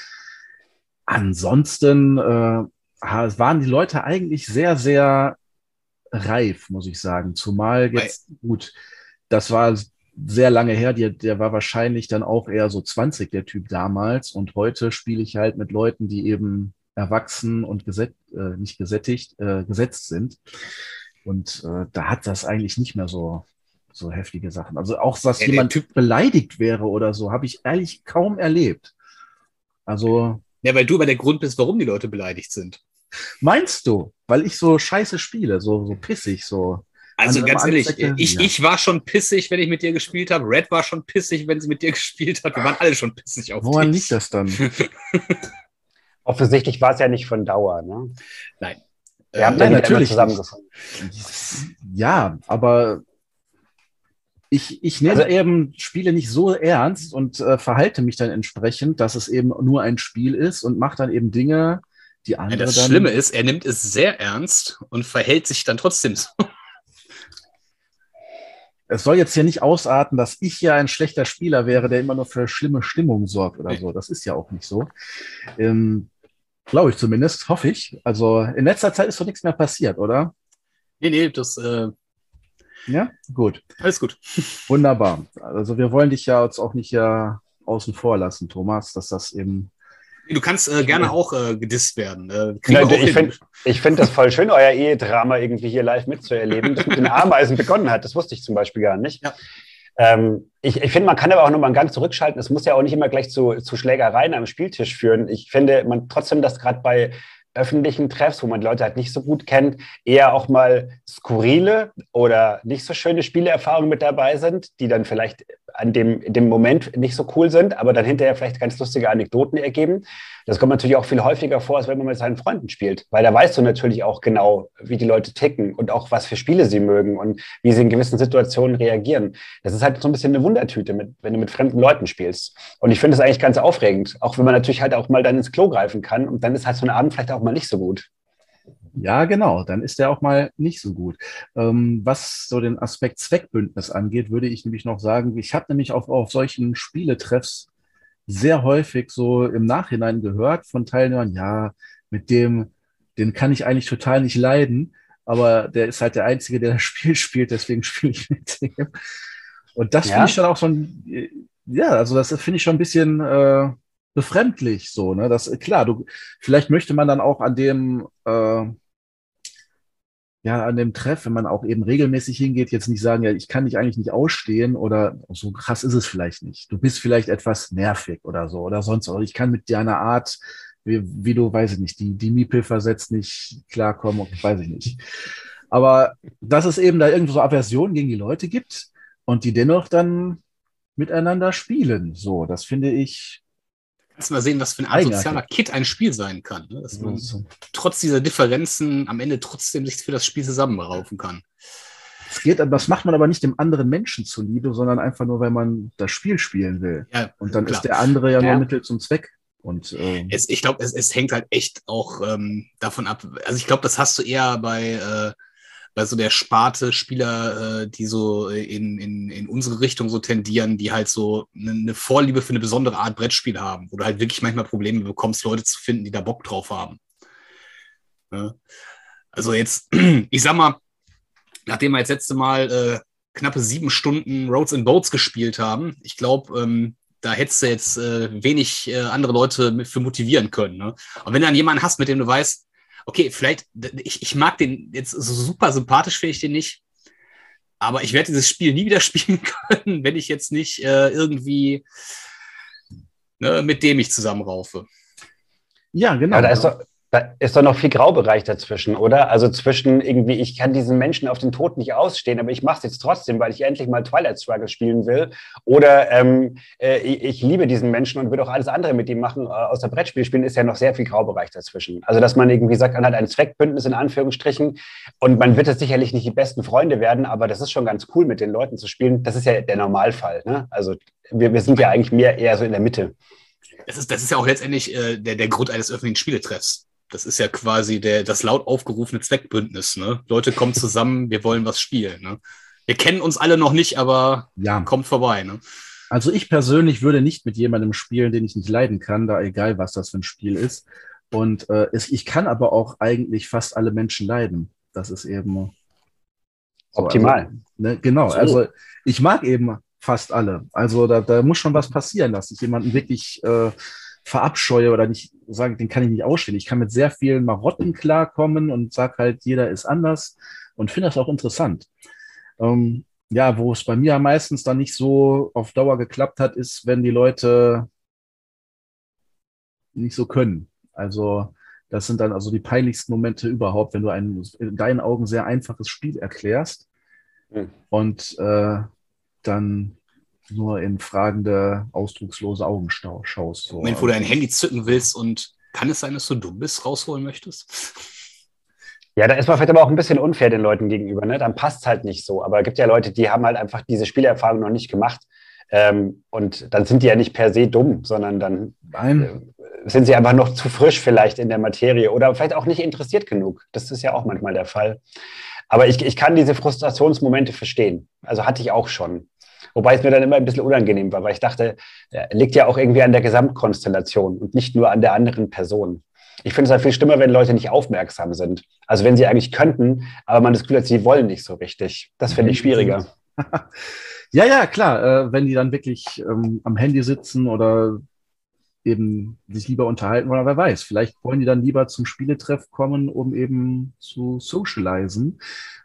[SPEAKER 1] Ansonsten äh, waren die Leute eigentlich sehr, sehr reif, muss ich sagen. Zumal jetzt, gut, das war sehr lange her, der, der war wahrscheinlich dann auch eher so 20, der Typ damals. Und heute spiele ich halt mit Leuten, die eben erwachsen und geset, äh, nicht gesättigt, äh, gesetzt sind. Und äh, da hat das eigentlich nicht mehr so, so heftige Sachen. Also auch, dass ja, jemand Typ beleidigt wäre oder so, habe ich ehrlich kaum erlebt. Also.
[SPEAKER 2] Ja, weil du aber der Grund bist, warum die Leute beleidigt sind.
[SPEAKER 1] Meinst du? Weil ich so scheiße spiele, so, so pissig, so.
[SPEAKER 2] Also ganz ehrlich, ich, ich war schon pissig, wenn ich mit dir gespielt habe. Red war schon pissig, wenn sie mit dir gespielt hat. Wir waren alle schon pissig
[SPEAKER 1] auf Woran dich. liegt das dann?
[SPEAKER 3] Offensichtlich war es ja nicht von Dauer, ne?
[SPEAKER 2] Nein.
[SPEAKER 1] Wir haben äh, nein, natürlich zusammengefunden. Ja, aber ich, ich nehme also, eben Spiele nicht so ernst und äh, verhalte mich dann entsprechend, dass es eben nur ein Spiel ist und mache dann eben Dinge, die andere. Ja,
[SPEAKER 2] das
[SPEAKER 1] dann
[SPEAKER 2] Schlimme ist, er nimmt es sehr ernst und verhält sich dann trotzdem so.
[SPEAKER 1] Es soll jetzt hier nicht ausarten, dass ich ja ein schlechter Spieler wäre, der immer nur für schlimme Stimmung sorgt oder so. Das ist ja auch nicht so. Ähm, Glaube ich zumindest, hoffe ich. Also in letzter Zeit ist doch nichts mehr passiert, oder?
[SPEAKER 2] Nee, nee, das äh,
[SPEAKER 1] ja, gut.
[SPEAKER 2] Alles gut.
[SPEAKER 1] Wunderbar. Also wir wollen dich ja jetzt auch nicht ja außen vor lassen, Thomas, dass das eben.
[SPEAKER 2] Du kannst äh, gerne auch äh, gedisst werden. Äh,
[SPEAKER 3] Leute, ich finde find das voll schön, euer Ehedrama irgendwie hier live mitzuerleben, das mit den Ameisen begonnen hat. Das wusste ich zum Beispiel gar nicht. Ja. Ähm, ich, ich finde, man kann aber auch nochmal einen Gang zurückschalten. Es muss ja auch nicht immer gleich zu, zu Schlägereien am Spieltisch führen. Ich finde man trotzdem, dass gerade bei öffentlichen Treffs, wo man Leute halt nicht so gut kennt, eher auch mal skurrile oder nicht so schöne Spielerfahrungen mit dabei sind, die dann vielleicht an dem, dem Moment nicht so cool sind, aber dann hinterher vielleicht ganz lustige Anekdoten ergeben. Das kommt natürlich auch viel häufiger vor, als wenn man mit seinen Freunden spielt, weil da weißt du natürlich auch genau, wie die Leute ticken und auch was für Spiele sie mögen und wie sie in gewissen Situationen reagieren. Das ist halt so ein bisschen eine Wundertüte, mit, wenn du mit fremden Leuten spielst. Und ich finde es eigentlich ganz aufregend, auch wenn man natürlich halt auch mal dann ins Klo greifen kann und dann ist halt so ein Abend vielleicht auch mal nicht so gut.
[SPEAKER 1] Ja, genau, dann ist der auch mal nicht so gut. Ähm, was so den Aspekt Zweckbündnis angeht, würde ich nämlich noch sagen, ich habe nämlich auch auf solchen Spieletreffs sehr häufig so im Nachhinein gehört von Teilnehmern, ja, mit dem, den kann ich eigentlich total nicht leiden, aber der ist halt der Einzige, der das Spiel spielt, deswegen spiele ich mit dem. Und das ja? finde ich schon auch so ein, ja, also das finde ich schon ein bisschen äh, befremdlich so, ne? Das klar, du vielleicht möchte man dann auch an dem äh, ja, an dem Treff, wenn man auch eben regelmäßig hingeht, jetzt nicht sagen, ja, ich kann dich eigentlich nicht ausstehen oder so krass ist es vielleicht nicht. Du bist vielleicht etwas nervig oder so oder sonst, oder ich kann mit deiner Art, wie, wie du, weiß ich nicht, die, die Miepel versetzt nicht klarkommen, weiß ich nicht. Aber dass es eben da irgendwo so Aversionen gegen die Leute gibt und die dennoch dann miteinander spielen, so, das finde ich
[SPEAKER 2] Kannst mal sehen, was für ein asozialer Kit ein Spiel sein kann. Ne? Dass man mhm. trotz dieser Differenzen am Ende trotzdem sich für das Spiel zusammenraufen kann.
[SPEAKER 1] Das geht, das macht man aber nicht dem anderen Menschen zuliebe, sondern einfach nur, weil man das Spiel spielen will. Ja, und dann klar. ist der andere ja, ja. nur Mittel zum Zweck. Und,
[SPEAKER 2] ähm, es, ich glaube, es, es, hängt halt echt auch ähm, davon ab. Also ich glaube, das hast du eher bei äh, bei so der Sparte Spieler, äh, die so in, in, in unsere Richtung so tendieren, die halt so eine, eine Vorliebe für eine besondere Art Brettspiel haben, wo du halt wirklich manchmal Probleme bekommst, Leute zu finden, die da Bock drauf haben. Ja. Also jetzt, ich sag mal, nachdem wir jetzt letzte Mal äh, knappe sieben Stunden Roads and Boats gespielt haben, ich glaube, ähm, da hättest du jetzt äh, wenig äh, andere Leute für motivieren können. Ne? Und wenn du dann jemanden hast, mit dem du weißt, okay, vielleicht, ich, ich mag den jetzt so super sympathisch, finde ich den nicht. Aber ich werde dieses Spiel nie wieder spielen können, wenn ich jetzt nicht äh, irgendwie ne, mit dem ich zusammenraufe.
[SPEAKER 3] Ja, genau. Ja, da ist doch, da ist doch noch viel Graubereich dazwischen, oder? Also zwischen irgendwie, ich kann diesen Menschen auf den Tod nicht ausstehen, aber ich mache es jetzt trotzdem, weil ich endlich mal Twilight Struggle spielen will. Oder ähm, äh, ich liebe diesen Menschen und will auch alles andere mit ihm machen, äh, außer Brettspiel spielen, ist ja noch sehr viel Graubereich dazwischen. Also dass man irgendwie sagt, man hat ein Zweckbündnis in Anführungsstrichen und man wird jetzt sicherlich nicht die besten Freunde werden, aber das ist schon ganz cool, mit den Leuten zu spielen. Das ist ja der Normalfall. Ne? Also wir, wir sind ja eigentlich mehr eher so in der Mitte.
[SPEAKER 2] Das ist, das ist ja auch letztendlich äh, der, der Grund eines öffentlichen Spieletreffs das ist ja quasi der, das laut aufgerufene Zweckbündnis. Ne? Leute kommen zusammen, wir wollen was spielen. Ne? Wir kennen uns alle noch nicht, aber ja. kommt vorbei. Ne?
[SPEAKER 1] Also ich persönlich würde nicht mit jemandem spielen, den ich nicht leiden kann, da egal was das für ein Spiel ist. Und äh, es, ich kann aber auch eigentlich fast alle Menschen leiden. Das ist eben so,
[SPEAKER 3] optimal.
[SPEAKER 1] Also, ne, genau. So. Also ich mag eben fast alle. Also da, da muss schon was passieren, dass ich jemanden wirklich äh, verabscheue oder nicht sage, den kann ich nicht ausstehen. Ich kann mit sehr vielen Marotten klarkommen und sage halt, jeder ist anders und finde das auch interessant. Ähm, ja, wo es bei mir meistens dann nicht so auf Dauer geklappt hat, ist, wenn die Leute nicht so können. Also das sind dann also die peinlichsten Momente überhaupt, wenn du ein in deinen Augen sehr einfaches Spiel erklärst mhm. und äh, dann nur in fragende, ausdruckslose Augen schaust.
[SPEAKER 2] So. Moment, wo du ein Handy zücken willst und kann es sein, dass du dumm bist, rausholen möchtest?
[SPEAKER 3] Ja, da ist man vielleicht aber auch ein bisschen unfair den Leuten gegenüber. Ne? Dann passt es halt nicht so. Aber es gibt ja Leute, die haben halt einfach diese Spielerfahrung noch nicht gemacht. Ähm, und dann sind die ja nicht per se dumm, sondern dann äh, sind sie einfach noch zu frisch vielleicht in der Materie oder vielleicht auch nicht interessiert genug. Das ist ja auch manchmal der Fall. Aber ich, ich kann diese Frustrationsmomente verstehen. Also hatte ich auch schon. Wobei es mir dann immer ein bisschen unangenehm war, weil ich dachte, liegt ja auch irgendwie an der Gesamtkonstellation und nicht nur an der anderen Person. Ich finde es halt viel schlimmer, wenn Leute nicht aufmerksam sind. Also wenn sie eigentlich könnten, aber man das Gefühl hat, sie wollen nicht so richtig. Das finde ich schwieriger.
[SPEAKER 1] ja, ja, klar. Äh, wenn die dann wirklich ähm, am Handy sitzen oder eben sich lieber unterhalten oder wer weiß, vielleicht wollen die dann lieber zum Spieletreff kommen, um eben zu socialisen.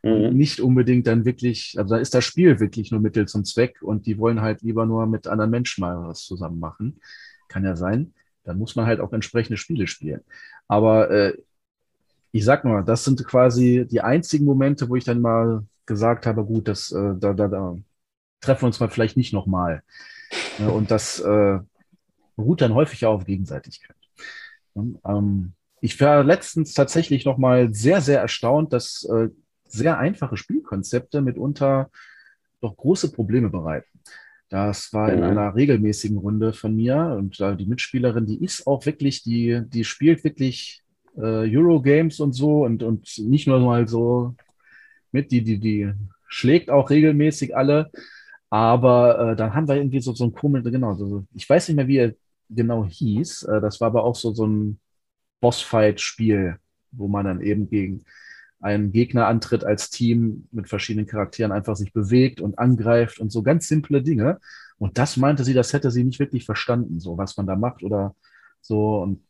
[SPEAKER 1] Mhm. Nicht unbedingt dann wirklich, also da ist das Spiel wirklich nur Mittel zum Zweck und die wollen halt lieber nur mit anderen Menschen mal was zusammen machen. Kann ja sein. Dann muss man halt auch entsprechende Spiele spielen. Aber äh, ich sag nur, das sind quasi die einzigen Momente, wo ich dann mal gesagt habe, gut, das, äh, da, da, da treffen wir uns mal vielleicht nicht nochmal. Und das äh, beruht dann häufig auf Gegenseitigkeit. Ähm, ich war letztens tatsächlich nochmal sehr, sehr erstaunt, dass äh, sehr einfache Spielkonzepte mitunter doch große Probleme bereiten. Das war in einer regelmäßigen Runde von mir und äh, die Mitspielerin, die ist auch wirklich, die, die spielt wirklich äh, Eurogames und so und, und nicht nur mal so mit, die, die, die schlägt auch regelmäßig alle. Aber äh, dann haben wir irgendwie so, so ein komisches, genau, so, ich weiß nicht mehr, wie er genau hieß. Äh, das war aber auch so, so ein Bossfight-Spiel, wo man dann eben gegen einen Gegner antritt als Team mit verschiedenen Charakteren, einfach sich bewegt und angreift und so ganz simple Dinge. Und das meinte sie, das hätte sie nicht wirklich verstanden, so was man da macht oder so. Und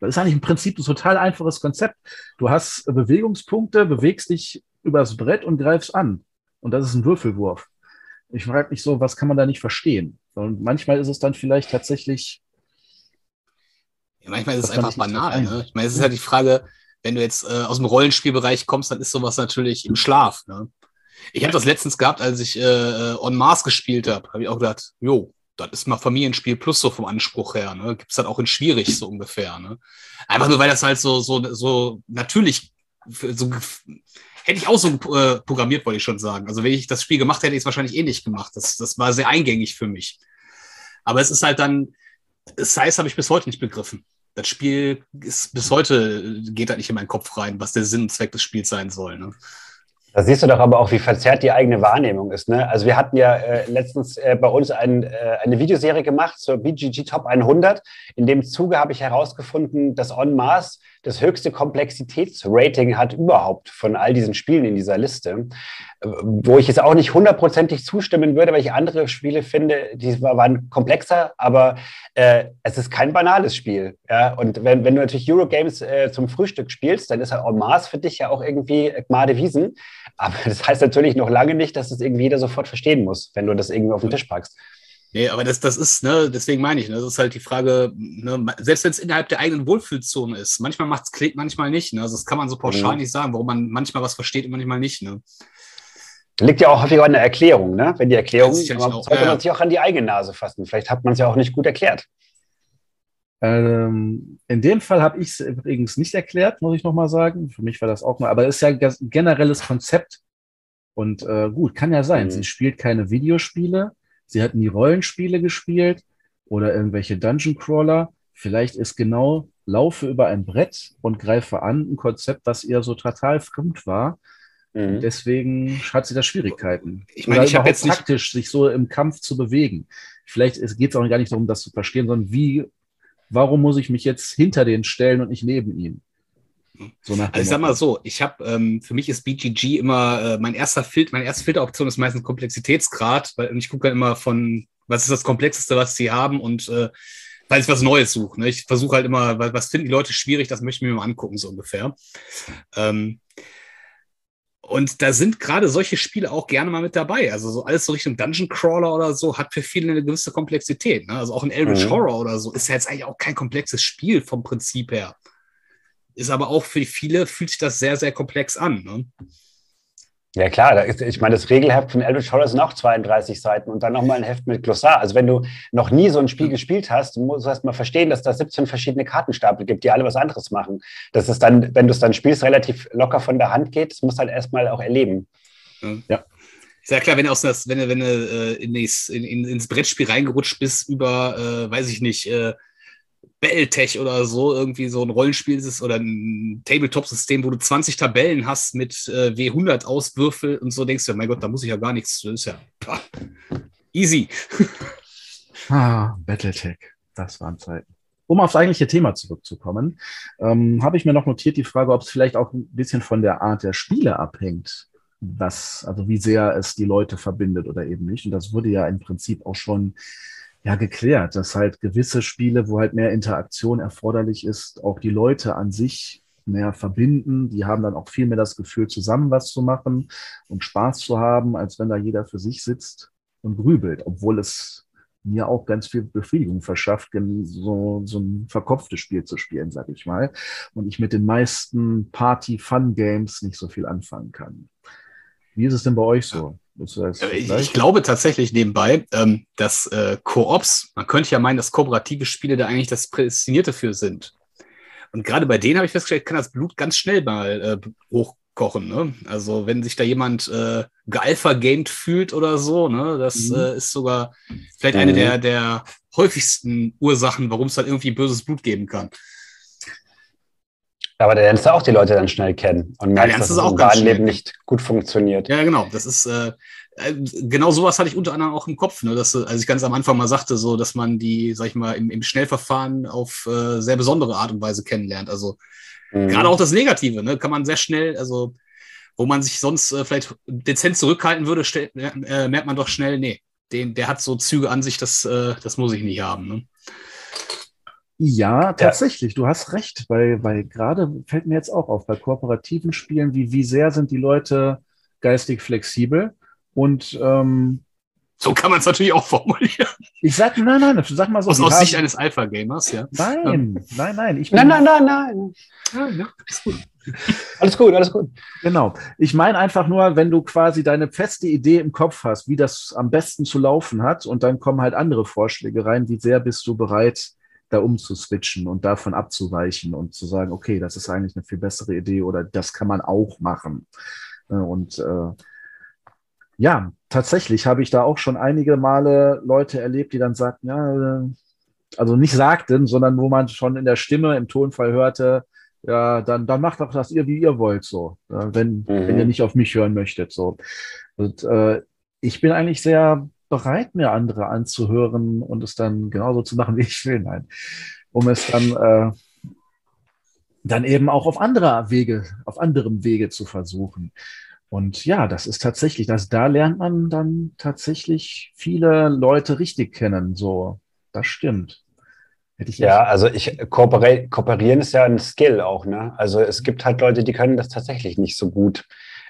[SPEAKER 1] das ist eigentlich im Prinzip ein total einfaches Konzept. Du hast Bewegungspunkte, bewegst dich übers Brett und greifst an. Und das ist ein Würfelwurf. Ich frage mich so, was kann man da nicht verstehen? Und manchmal ist es dann vielleicht tatsächlich.
[SPEAKER 2] Ja, manchmal ist es einfach banal. Ne? Ich meine, es ist ja die Frage, wenn du jetzt äh, aus dem Rollenspielbereich kommst, dann ist sowas natürlich im Schlaf. Ne? Ich habe das letztens gehabt, als ich äh, On Mars gespielt habe, habe ich auch gedacht, jo, das ist mal Familienspiel plus so vom Anspruch her. Ne? Gibt es dann auch in schwierig so ungefähr. Ne? Einfach nur, weil das halt so, so, so natürlich, so, hätte ich auch so äh, programmiert, wollte ich schon sagen. Also wenn ich das Spiel gemacht hätte, hätte ich es wahrscheinlich eh nicht gemacht. Das, das war sehr eingängig für mich. Aber es ist halt dann, Size habe ich bis heute nicht begriffen das Spiel ist bis heute geht da nicht in meinen Kopf rein, was der Sinn und Zweck des Spiels sein soll. Ne?
[SPEAKER 3] Da siehst du doch aber auch, wie verzerrt die eigene Wahrnehmung ist. Ne? Also wir hatten ja äh, letztens äh, bei uns ein, äh, eine Videoserie gemacht zur BGG Top 100. In dem Zuge habe ich herausgefunden, dass On Mars das höchste Komplexitätsrating hat überhaupt von all diesen Spielen in dieser Liste, wo ich jetzt auch nicht hundertprozentig zustimmen würde, weil ich andere Spiele finde, die waren komplexer, aber äh, es ist kein banales Spiel. Ja? Und wenn, wenn du natürlich Eurogames äh, zum Frühstück spielst, dann ist halt En Mars für dich ja auch irgendwie Gmade Wiesen. Aber das heißt natürlich noch lange nicht, dass es irgendwie jeder sofort verstehen muss, wenn du das irgendwie auf den Tisch packst.
[SPEAKER 2] Nee, aber das, das ist, ne, deswegen meine ich, ne, das ist halt die Frage, ne, selbst wenn es innerhalb der eigenen Wohlfühlzone ist, manchmal macht es Klick, manchmal nicht. Ne? Also das kann man so pauschal mhm. nicht sagen, warum man manchmal was versteht und manchmal nicht. Ne?
[SPEAKER 3] Liegt ja auch häufig an der Erklärung, ne? Wenn die Erklärung, ja, sollte ja. man sich auch an die eigene Nase fassen. Vielleicht hat man es ja auch nicht gut erklärt.
[SPEAKER 1] Ähm, in dem Fall habe ich es übrigens nicht erklärt, muss ich nochmal sagen. Für mich war das auch mal, aber es ist ja ein generelles Konzept. Und äh, gut, kann ja sein. Mhm. Sie spielt keine Videospiele, Sie hat nie Rollenspiele gespielt oder irgendwelche Dungeon Crawler. Vielleicht ist genau Laufe über ein Brett und greife an ein Konzept, was ihr so total fremd war. Mhm. Deswegen hat sie da Schwierigkeiten. Ich meine, ich habe jetzt praktisch sich so im Kampf zu bewegen. Vielleicht geht es auch gar nicht darum, das zu verstehen, sondern wie, warum muss ich mich jetzt hinter den stellen und nicht neben ihnen?
[SPEAKER 2] So also ich sag mal so, ich habe, ähm, für mich ist BGG immer äh, mein erster Filter, meine erste Filteroption ist meistens Komplexitätsgrad, weil ich gucke dann immer von, was ist das Komplexeste, was sie haben und äh, weil ich was Neues suche. Ne? Ich versuche halt immer, was, was finden die Leute schwierig, das möchte ich mir mal angucken, so ungefähr. Ähm, und da sind gerade solche Spiele auch gerne mal mit dabei. Also so alles so Richtung Dungeon Crawler oder so hat für viele eine gewisse Komplexität. Ne? Also auch ein Eldritch mhm. Horror oder so ist ja jetzt eigentlich auch kein komplexes Spiel vom Prinzip her. Ist aber auch für viele, fühlt sich das sehr, sehr komplex an. Ne?
[SPEAKER 3] Ja klar, ich meine, das Regelheft von Eldritch Horror sind auch 32 Seiten und dann nochmal ein Heft mit Glossar. Also wenn du noch nie so ein Spiel gespielt hast, musst du erst mal verstehen, dass da 17 verschiedene Kartenstapel gibt, die alle was anderes machen. Das ist dann, wenn du es dann spielst, relativ locker von der Hand geht. Das musst du halt erstmal auch erleben.
[SPEAKER 2] Ja. Ist ja klar, wenn du, aus das, wenn du, wenn du äh, in, in, ins Brettspiel reingerutscht bist über, äh, weiß ich nicht, äh, Battletech oder so, irgendwie so ein Rollenspiel ist oder ein Tabletop-System, wo du 20 Tabellen hast mit äh, W100 Auswürfel und so denkst du, mein Gott, da muss ich ja gar nichts, das ist ja pah, easy.
[SPEAKER 1] ah, Battletech, das waren Zeiten. Um aufs eigentliche Thema zurückzukommen, ähm, habe ich mir noch notiert die Frage, ob es vielleicht auch ein bisschen von der Art der Spiele abhängt, was, also wie sehr es die Leute verbindet oder eben nicht. Und das wurde ja im Prinzip auch schon ja geklärt, dass halt gewisse Spiele, wo halt mehr Interaktion erforderlich ist, auch die Leute an sich mehr verbinden. Die haben dann auch viel mehr das Gefühl, zusammen was zu machen und Spaß zu haben, als wenn da jeder für sich sitzt und grübelt, obwohl es mir auch ganz viel Befriedigung verschafft, so, so ein verkopftes Spiel zu spielen, sag ich mal. Und ich mit den meisten Party-Fun-Games nicht so viel anfangen kann. Wie ist es denn bei euch so?
[SPEAKER 2] Äh, ich, ich, glaube tatsächlich nebenbei, ähm, dass äh, Koops, man könnte ja meinen, dass kooperative Spiele da eigentlich das Prädestinierte für sind. Und gerade bei denen habe ich festgestellt, kann das Blut ganz schnell mal äh, hochkochen. Ne? Also wenn sich da jemand äh, gealpha-gamed fühlt oder so, ne? das mhm. äh, ist sogar vielleicht eine mhm. der, der häufigsten Ursachen, warum es dann irgendwie böses Blut geben kann.
[SPEAKER 3] Aber da lernst du auch die Leute dann schnell kennen und merkst, dass es im wahren Leben nicht gut funktioniert.
[SPEAKER 2] Ja, genau. Das ist äh, äh, genau sowas hatte ich unter anderem auch im Kopf, ne? dass, als ich ganz am Anfang mal sagte, so, dass man die, sag ich mal, im, im Schnellverfahren auf äh, sehr besondere Art und Weise kennenlernt. Also mhm. gerade auch das Negative, ne? kann man sehr schnell, also wo man sich sonst äh, vielleicht dezent zurückhalten würde, äh, merkt man doch schnell, nee, den, der hat so Züge an sich, das, äh, das muss ich nicht haben. Ne?
[SPEAKER 1] Ja, tatsächlich, ja. du hast recht, weil, weil gerade fällt mir jetzt auch auf, bei kooperativen Spielen, wie, wie sehr sind die Leute geistig flexibel und ähm,
[SPEAKER 2] so kann man es natürlich auch formulieren.
[SPEAKER 1] Ich sag, nein, nein, sag mal so.
[SPEAKER 2] Aus, aus Sicht eines Alpha-Gamers, ja.
[SPEAKER 1] Nein, ähm. nein, nein.
[SPEAKER 3] Ich nein, nein, nein, nein. Ja, ja, alles, gut. alles gut, alles gut.
[SPEAKER 1] Genau. Ich meine einfach nur, wenn du quasi deine feste Idee im Kopf hast, wie das am besten zu laufen hat, und dann kommen halt andere Vorschläge rein, wie sehr bist du bereit, da umzuswitchen und davon abzuweichen und zu sagen, okay, das ist eigentlich eine viel bessere Idee oder das kann man auch machen. Äh, und äh, ja, tatsächlich habe ich da auch schon einige Male Leute erlebt, die dann sagten, ja, äh, also nicht sagten, sondern wo man schon in der Stimme, im Tonfall hörte, ja, dann, dann macht doch das ihr, wie ihr wollt, so, wenn, mhm. wenn ihr nicht auf mich hören möchtet, so. Und äh, ich bin eigentlich sehr bereit, mir andere anzuhören und es dann genauso zu machen, wie ich will. Nein. Um es dann, äh, dann eben auch auf anderer Wege, auf anderem Wege zu versuchen. Und ja, das ist tatsächlich, das, da lernt man dann tatsächlich viele Leute richtig kennen. So, das stimmt.
[SPEAKER 3] ja, also ich kooperieren ist ja ein Skill auch, ne? Also es gibt halt Leute, die können das tatsächlich nicht so gut.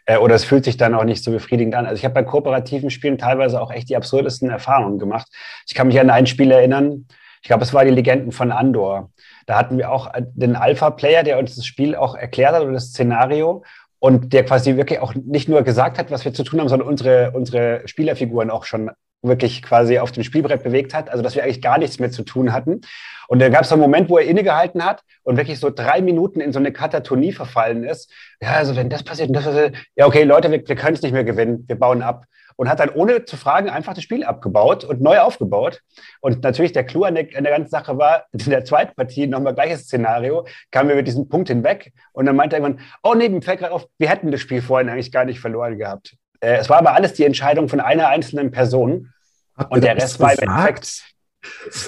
[SPEAKER 3] Äh, oder es fühlt sich dann auch nicht so befriedigend an. Also ich habe bei kooperativen Spielen teilweise auch echt die absurdesten Erfahrungen gemacht. Ich kann mich an ein Spiel erinnern, ich glaube, es war die Legenden von Andor. Da hatten wir auch den Alpha-Player, der uns das Spiel auch erklärt hat oder das Szenario und der quasi wirklich auch nicht nur gesagt hat, was wir zu tun haben, sondern unsere, unsere Spielerfiguren auch schon wirklich quasi auf dem Spielbrett bewegt hat, also dass wir eigentlich gar nichts mehr zu tun hatten. Und da gab es einen Moment, wo er innegehalten hat und wirklich so drei Minuten in so eine Katatonie verfallen ist. Ja, also wenn das passiert und das passiert, ja, okay, Leute, wir, wir können es nicht mehr gewinnen, wir bauen ab. Und hat dann ohne zu fragen einfach das Spiel abgebaut und neu aufgebaut. Und natürlich der Clou an der, an der ganzen Sache war, in der zweiten Partie nochmal gleiches Szenario, kamen wir mit diesem Punkt hinweg und dann meinte irgendwann, oh nee, mir fällt gerade auf, wir hätten das Spiel vorhin eigentlich gar nicht verloren gehabt. Äh, es war aber alles die Entscheidung von einer einzelnen Person. Und der Rest war im Endeffekt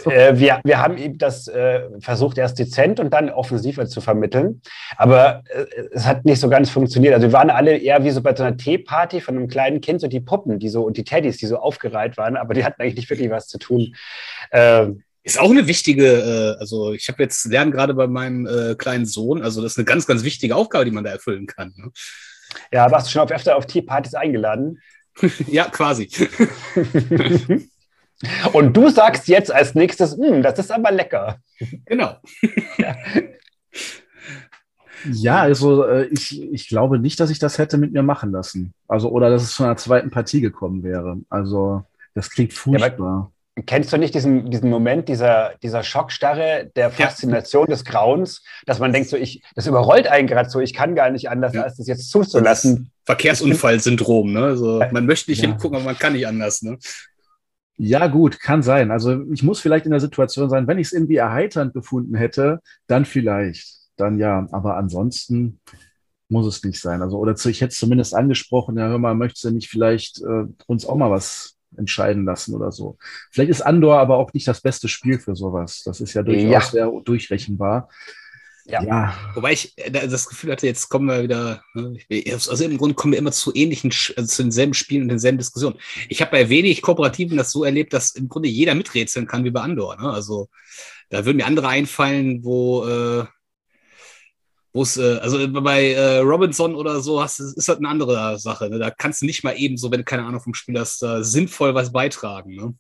[SPEAKER 3] äh, wir, wir haben ihm das äh, versucht, erst dezent und dann offensiver zu vermitteln. Aber äh, es hat nicht so ganz funktioniert. Also wir waren alle eher wie so bei so einer Teeparty von einem kleinen Kind, so die Puppen, die so und die Teddys, die so aufgereiht waren, aber die hatten eigentlich nicht wirklich was zu tun.
[SPEAKER 2] Ähm, ist auch eine wichtige, äh, also ich habe jetzt lernen gerade bei meinem äh, kleinen Sohn, also das ist eine ganz, ganz wichtige Aufgabe, die man da erfüllen kann. Ne?
[SPEAKER 3] Ja, warst du schon auf, öfter auf Teepartys eingeladen?
[SPEAKER 2] ja, quasi.
[SPEAKER 3] Und du sagst jetzt als nächstes, hm, das ist aber lecker.
[SPEAKER 2] Genau. Ja.
[SPEAKER 1] Ja, also äh, ich, ich glaube nicht, dass ich das hätte mit mir machen lassen. Also, oder dass es zu einer zweiten Partie gekommen wäre. Also, das klingt furchtbar.
[SPEAKER 3] Ja, kennst du nicht diesen, diesen Moment dieser, dieser Schockstarre, der Faszination ja. des Grauens, dass man denkt, so ich, das überrollt einen gerade so, ich kann gar nicht anders, ja. als das jetzt zuzulassen.
[SPEAKER 2] Verkehrsunfallsyndrom, ne? Also, man möchte nicht hingucken, aber man kann nicht anders, ne?
[SPEAKER 1] Ja, gut, kann sein. Also ich muss vielleicht in der Situation sein, wenn ich es irgendwie erheiternd gefunden hätte, dann vielleicht. Dann ja. Aber ansonsten muss es nicht sein. Also, oder ich hätte es zumindest angesprochen, ja, hör mal, möchtest du nicht vielleicht äh, uns auch mal was entscheiden lassen oder so. Vielleicht ist Andor aber auch nicht das beste Spiel für sowas. Das ist ja durchaus ja. sehr durchrechenbar.
[SPEAKER 2] Ja. ja. Wobei ich äh, das Gefühl hatte, jetzt kommen wir wieder, ne, also im Grunde kommen wir immer zu ähnlichen, also zu denselben Spielen und denselben Diskussionen. Ich habe bei wenig Kooperativen das so erlebt, dass im Grunde jeder miträtseln kann wie bei Andor. Ne? Also da würden mir andere einfallen, wo äh, wo es, äh, also bei äh, Robinson oder so hast, ist das eine andere Sache. Ne? Da kannst du nicht mal eben so, wenn du keine Ahnung vom Spiel hast, da sinnvoll was beitragen. Ne?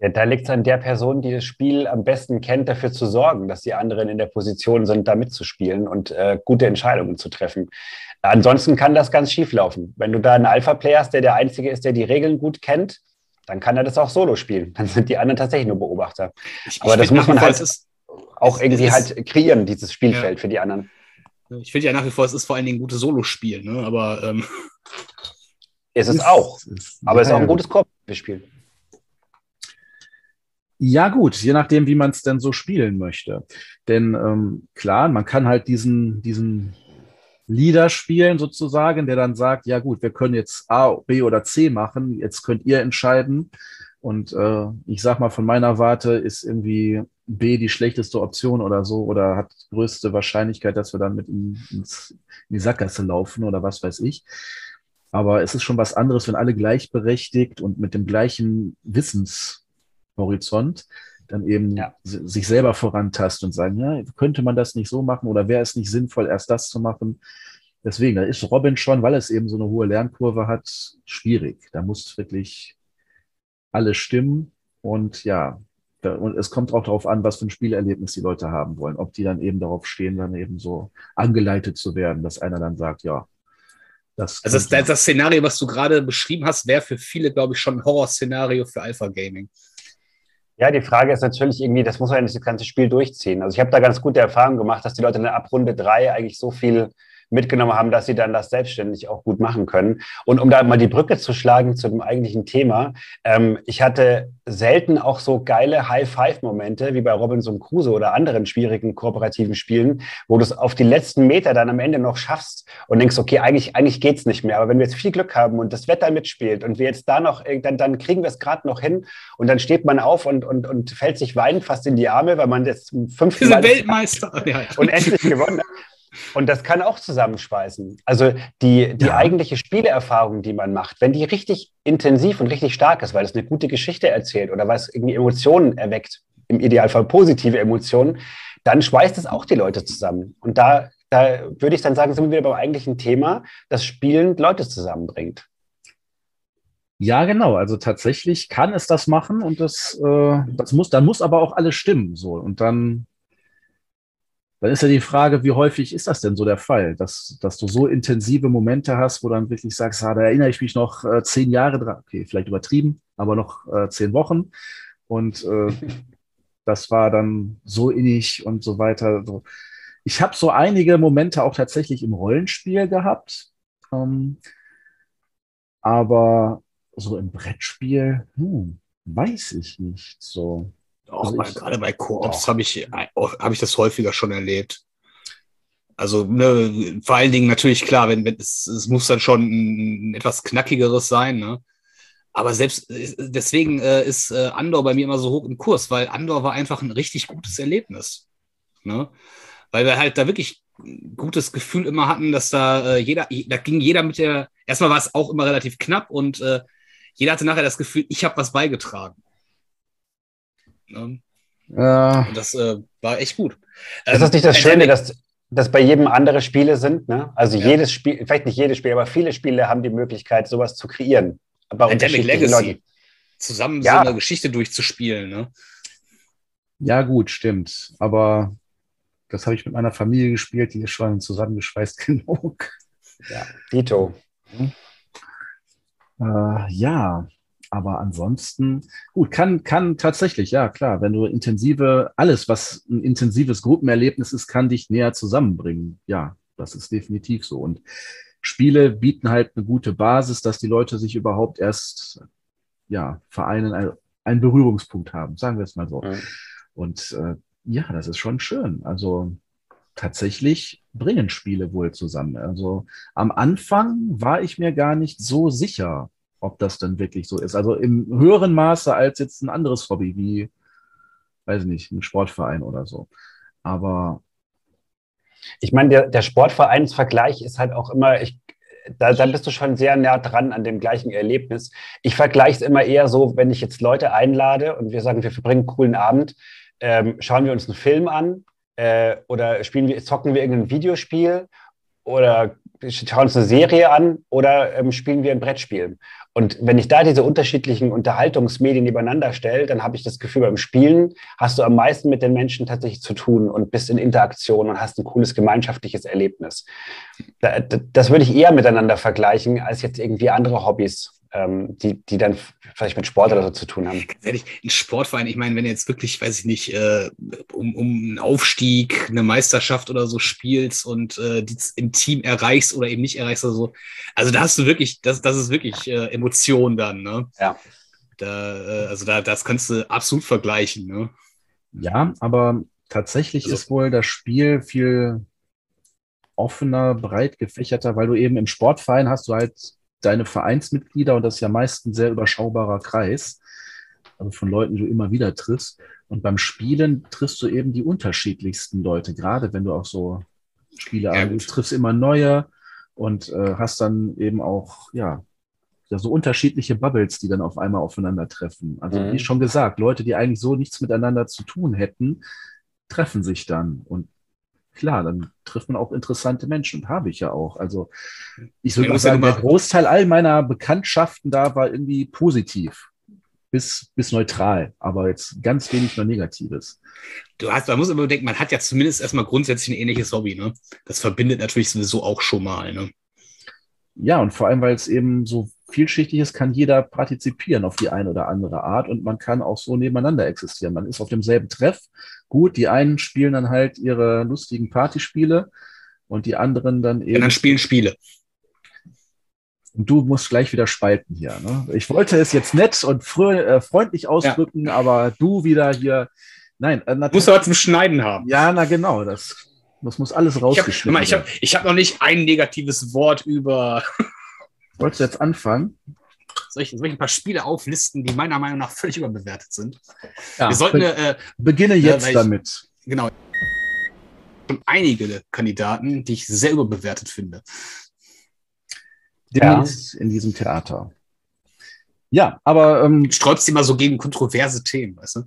[SPEAKER 3] Ja, da liegt es an der Person, die das Spiel am besten kennt, dafür zu sorgen, dass die anderen in der Position sind, da mitzuspielen und äh, gute Entscheidungen zu treffen. Ansonsten kann das ganz schief laufen. Wenn du da einen Alpha-Player hast, der der Einzige ist, der die Regeln gut kennt, dann kann er das auch solo spielen. Dann sind die anderen tatsächlich nur Beobachter. Ich, Aber ich das muss man halt auch irgendwie halt kreieren, dieses Spielfeld ja. für die anderen.
[SPEAKER 2] Ich finde ja nach wie vor, es ist vor allen Dingen ein gutes Solo-Spiel, ne? aber ähm.
[SPEAKER 3] es ist auch. Aber es ist auch ein gutes Koop-Spiel.
[SPEAKER 1] Ja, gut, je nachdem, wie man es denn so spielen möchte. Denn ähm, klar, man kann halt diesen, diesen Leader spielen, sozusagen, der dann sagt: Ja, gut, wir können jetzt A, B oder C machen, jetzt könnt ihr entscheiden. Und äh, ich sag mal, von meiner Warte ist irgendwie B die schlechteste Option oder so oder hat größte Wahrscheinlichkeit, dass wir dann mit in, ins, in die Sackgasse laufen oder was weiß ich. Aber es ist schon was anderes, wenn alle gleichberechtigt und mit dem gleichen Wissens Horizont dann eben ja. sich selber vorantasten und sagen, ja, könnte man das nicht so machen oder wäre es nicht sinnvoll, erst das zu machen? Deswegen, da ist Robin schon, weil es eben so eine hohe Lernkurve hat, schwierig. Da muss wirklich alles stimmen und ja, und es kommt auch darauf an, was für ein Spielerlebnis die Leute haben wollen. Ob die dann eben darauf stehen, dann eben so angeleitet zu werden, dass einer dann sagt, ja,
[SPEAKER 2] das. Also das, das Szenario, was du gerade beschrieben hast, wäre für viele, glaube ich, schon ein Horrorszenario für Alpha Gaming.
[SPEAKER 3] Ja, die Frage ist natürlich irgendwie, das muss man ja nicht das ganze Spiel durchziehen. Also ich habe da ganz gute Erfahrungen gemacht, dass die Leute in der Abrunde drei eigentlich so viel mitgenommen haben, dass sie dann das selbstständig auch gut machen können. Und um da mal die Brücke zu schlagen zu dem eigentlichen Thema, ähm, ich hatte selten auch so geile High-Five-Momente wie bei Robinson Crusoe oder anderen schwierigen kooperativen Spielen, wo du es auf die letzten Meter dann am Ende noch schaffst und denkst, okay, eigentlich, eigentlich geht's nicht mehr. Aber wenn wir jetzt viel Glück haben und das Wetter mitspielt und wir jetzt da noch, dann, dann kriegen wir es gerade noch hin und dann steht man auf und, und, und fällt sich weinend fast in die Arme, weil man jetzt fünf
[SPEAKER 2] Weltmeister
[SPEAKER 3] und endlich gewonnen hat. Und das kann auch zusammenschweißen. Also die, die ja. eigentliche Spieleerfahrung, die man macht, wenn die richtig intensiv und richtig stark ist, weil es eine gute Geschichte erzählt oder weil es irgendwie Emotionen erweckt, im Idealfall positive Emotionen, dann schweißt es auch die Leute zusammen. Und da, da würde ich dann sagen, sind wir wieder beim eigentlichen Thema, dass Spielen Leute zusammenbringt.
[SPEAKER 1] Ja, genau. Also tatsächlich kann es das machen und das, äh, das muss, dann muss aber auch alles stimmen. So. Und dann dann ist ja die Frage, wie häufig ist das denn so der Fall, dass, dass du so intensive Momente hast, wo dann wirklich sagst, ah, da erinnere ich mich noch äh, zehn Jahre dran, okay, vielleicht übertrieben, aber noch äh, zehn Wochen. Und äh, das war dann so innig und so weiter. So. Ich habe so einige Momente auch tatsächlich im Rollenspiel gehabt, ähm, aber so im Brettspiel, hm, weiß ich nicht so.
[SPEAKER 2] Auch also gerade bei Koops habe ich, hab ich das häufiger schon erlebt. Also ne, vor allen Dingen natürlich klar, wenn, wenn es, es muss dann schon ein, etwas knackigeres sein, ne? Aber selbst deswegen äh, ist äh, Andor bei mir immer so hoch im Kurs, weil Andor war einfach ein richtig gutes Erlebnis. Ne? Weil wir halt da wirklich ein gutes Gefühl immer hatten, dass da äh, jeder, da ging jeder mit der, erstmal war es auch immer relativ knapp und äh, jeder hatte nachher das Gefühl, ich habe was beigetragen. Ne? Ja. Und das äh, war echt gut.
[SPEAKER 3] Ähm, ist das nicht das Schöne, dass, dass bei jedem andere Spiele sind? Ne? Also ja. jedes Spiel, vielleicht nicht jedes Spiel, aber viele Spiele haben die Möglichkeit, sowas zu kreieren.
[SPEAKER 2] Bei Endemic Legacy. Leuten. Zusammen ja. so eine Geschichte durchzuspielen. Ne?
[SPEAKER 1] Ja, gut, stimmt. Aber Das habe ich mit meiner Familie gespielt, die ist schon zusammengeschweißt genug.
[SPEAKER 3] Ja, Dito.
[SPEAKER 1] Äh, ja, aber ansonsten, gut, kann, kann tatsächlich, ja klar, wenn du intensive, alles, was ein intensives Gruppenerlebnis ist, kann dich näher zusammenbringen. Ja, das ist definitiv so. Und Spiele bieten halt eine gute Basis, dass die Leute sich überhaupt erst, ja, vereinen, einen Berührungspunkt haben, sagen wir es mal so. Ja. Und äh, ja, das ist schon schön. Also tatsächlich bringen Spiele wohl zusammen. Also am Anfang war ich mir gar nicht so sicher, ob das dann wirklich so ist. Also im höheren Maße als jetzt ein anderes Hobby wie, weiß ich nicht, ein Sportverein oder so. Aber
[SPEAKER 3] ich meine, der, der Sportvereinsvergleich ist halt auch immer, ich, da, da bist du schon sehr nah dran an dem gleichen Erlebnis. Ich vergleiche es immer eher so, wenn ich jetzt Leute einlade und wir sagen, wir verbringen einen coolen Abend, ähm, schauen wir uns einen Film an äh, oder spielen wir, zocken wir irgendein Videospiel oder schauen uns eine Serie an oder ähm, spielen wir ein Brettspiel. Und wenn ich da diese unterschiedlichen Unterhaltungsmedien nebeneinander stelle, dann habe ich das Gefühl, beim Spielen hast du am meisten mit den Menschen tatsächlich zu tun und bist in Interaktion und hast ein cooles gemeinschaftliches Erlebnis. Das würde ich eher miteinander vergleichen als jetzt irgendwie andere Hobbys die, die dann vielleicht mit Sport oder so zu tun haben.
[SPEAKER 2] Ganz ehrlich, ein Sportverein, ich meine, wenn du jetzt wirklich, weiß ich nicht, äh, um, um einen Aufstieg, eine Meisterschaft oder so spielst und äh, die im Team erreichst oder eben nicht erreichst oder so, also da hast du wirklich, das, das ist wirklich äh, Emotion dann, ne?
[SPEAKER 3] Ja.
[SPEAKER 2] Da, äh, also da, das kannst du absolut vergleichen, ne?
[SPEAKER 1] Ja, aber tatsächlich also, ist wohl das Spiel viel offener, breit gefächerter, weil du eben im Sportverein hast du halt deine Vereinsmitglieder und das ist ja meist ein sehr überschaubarer Kreis, also von Leuten, die du immer wieder triffst. Und beim Spielen triffst du eben die unterschiedlichsten Leute, gerade wenn du auch so Spiele ja, du triffst immer neue und äh, hast dann eben auch, ja, ja, so unterschiedliche Bubbles, die dann auf einmal aufeinandertreffen. Also mhm. wie schon gesagt, Leute, die eigentlich so nichts miteinander zu tun hätten, treffen sich dann. Und klar, dann trifft man auch interessante Menschen und habe ich ja auch. Also ich würde ja, sagen, der Großteil all meiner Bekanntschaften da war irgendwie positiv bis, bis neutral, aber jetzt ganz wenig nur Negatives.
[SPEAKER 2] Du hast, man muss immer denken, man hat ja zumindest erstmal grundsätzlich ein ähnliches Hobby, ne? Das verbindet natürlich sowieso auch schon mal, ne?
[SPEAKER 1] Ja, und vor allem, weil es eben so vielschichtig ist, kann jeder partizipieren auf die eine oder andere Art und man kann auch so nebeneinander existieren. Man ist auf demselben Treff. Gut, die einen spielen dann halt ihre lustigen Partyspiele und die anderen dann eben. Und
[SPEAKER 2] dann spielen Spiele.
[SPEAKER 1] Und du musst gleich wieder spalten hier. Ne? Ich wollte es jetzt nett und äh, freundlich ausdrücken, ja. aber du wieder hier. Nein,
[SPEAKER 2] äh, natürlich. Musst du heute zum Schneiden haben.
[SPEAKER 1] Ja, na genau. Das das muss alles rausgeschnitten
[SPEAKER 2] ich hab, werden. Ich habe hab noch nicht ein negatives Wort über.
[SPEAKER 1] Wolltest du jetzt anfangen?
[SPEAKER 2] Soll ich, soll ich ein paar Spiele auflisten, die meiner Meinung nach völlig überbewertet sind?
[SPEAKER 1] Ja, Wir sollten, be äh, beginne äh, jetzt äh, damit.
[SPEAKER 2] Ich, genau. Schon einige Kandidaten, die ich sehr überbewertet finde.
[SPEAKER 1] Ja. In diesem Theater. Ja, aber. Ähm,
[SPEAKER 2] Sträubst du immer so gegen kontroverse Themen, weißt du?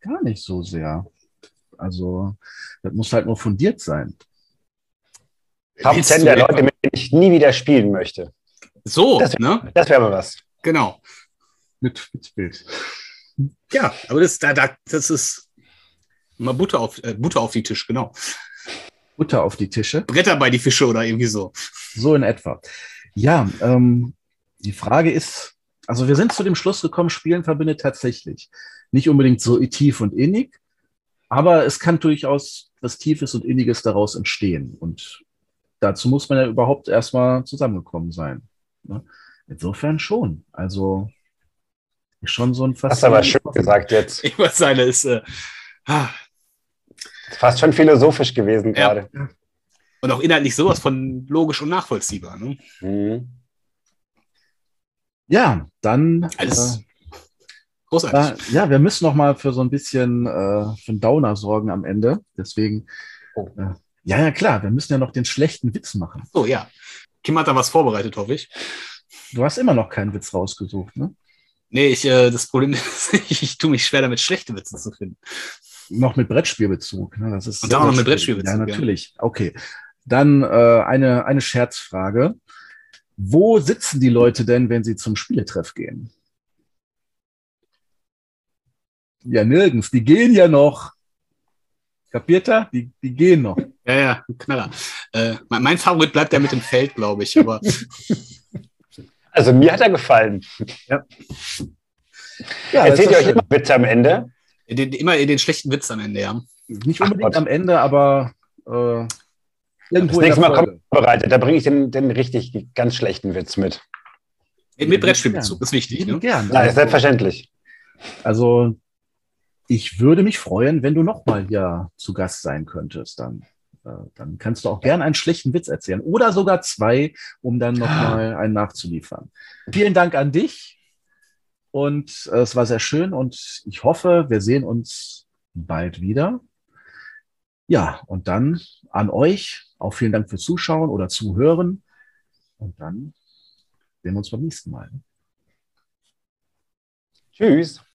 [SPEAKER 1] Gar nicht so sehr. Also, das muss halt nur fundiert sein.
[SPEAKER 3] Top 10 der Leute, mit denen ich nie wieder spielen möchte.
[SPEAKER 2] So,
[SPEAKER 3] das, ne? Das wäre mal was.
[SPEAKER 2] Genau.
[SPEAKER 1] Mit, mit Bild.
[SPEAKER 2] Ja, aber das, da, da, das ist mal Butter auf, äh, Butter auf die Tisch, genau.
[SPEAKER 1] Butter auf die Tische.
[SPEAKER 2] Bretter bei die Fische oder irgendwie so.
[SPEAKER 1] So in etwa. Ja, ähm, die Frage ist, also wir sind zu dem Schluss gekommen, Spielen verbindet tatsächlich. Nicht unbedingt so tief und innig, aber es kann durchaus was Tiefes und Inniges daraus entstehen. Und dazu muss man ja überhaupt erstmal zusammengekommen sein. Ne? Insofern schon. Also ist schon so ein
[SPEAKER 3] fast. Das ist aber schön gesagt jetzt.
[SPEAKER 2] Ich muss sagen, ist äh,
[SPEAKER 3] ah. fast schon philosophisch gewesen ja. gerade.
[SPEAKER 2] Und auch inhaltlich sowas von logisch und nachvollziehbar. Ne? Mhm.
[SPEAKER 1] Ja, dann.
[SPEAKER 2] Alles.
[SPEAKER 1] Äh, Großartig. Äh, ja, wir müssen noch mal für so ein bisschen äh, für einen Downer sorgen am Ende. Deswegen, oh. Ja, ja, klar, wir müssen ja noch den schlechten Witz machen.
[SPEAKER 2] Oh ja. Kim hat da was vorbereitet, hoffe ich.
[SPEAKER 1] Du hast immer noch keinen Witz rausgesucht, ne?
[SPEAKER 2] Nee, ich, äh, das Problem ist, ich, ich tue mich schwer damit, schlechte Witze zu finden.
[SPEAKER 1] Noch mit Brettspielbezug. Ne? Das ist
[SPEAKER 2] Und auch noch mit Brettspielbezug.
[SPEAKER 1] Ja, natürlich. Ja. Okay. Dann äh, eine, eine Scherzfrage. Wo sitzen die Leute denn, wenn sie zum Spieletreff gehen? Ja, nirgends. Die gehen ja noch. Kapiert er? Die, die gehen noch.
[SPEAKER 2] Ja, ja, Knaller. Äh, mein Favorit bleibt der mit dem Feld, glaube ich. Aber
[SPEAKER 3] also mir hat er gefallen. Ja. ja Erzählt ihr euch immer Witze am Ende?
[SPEAKER 2] Den, immer den schlechten Witz am Ende, ja.
[SPEAKER 1] Nicht unbedingt Ach, am Ende, aber äh,
[SPEAKER 3] irgendwo. Das nächste Mal kommt vorbereitet, da bringe ich den, den richtig ganz schlechten Witz mit.
[SPEAKER 2] Mit Brettspielbezug, ist wichtig. Ne?
[SPEAKER 3] Gern. Nein, selbstverständlich.
[SPEAKER 1] Also ich würde mich freuen, wenn du nochmal hier zu Gast sein könntest. Dann, dann kannst du auch gerne einen schlechten Witz erzählen oder sogar zwei, um dann nochmal einen nachzuliefern. Vielen Dank an dich und äh, es war sehr schön und ich hoffe, wir sehen uns bald wieder. Ja, und dann an euch auch vielen Dank fürs Zuschauen oder Zuhören und dann sehen wir uns beim nächsten Mal.
[SPEAKER 3] Tschüss.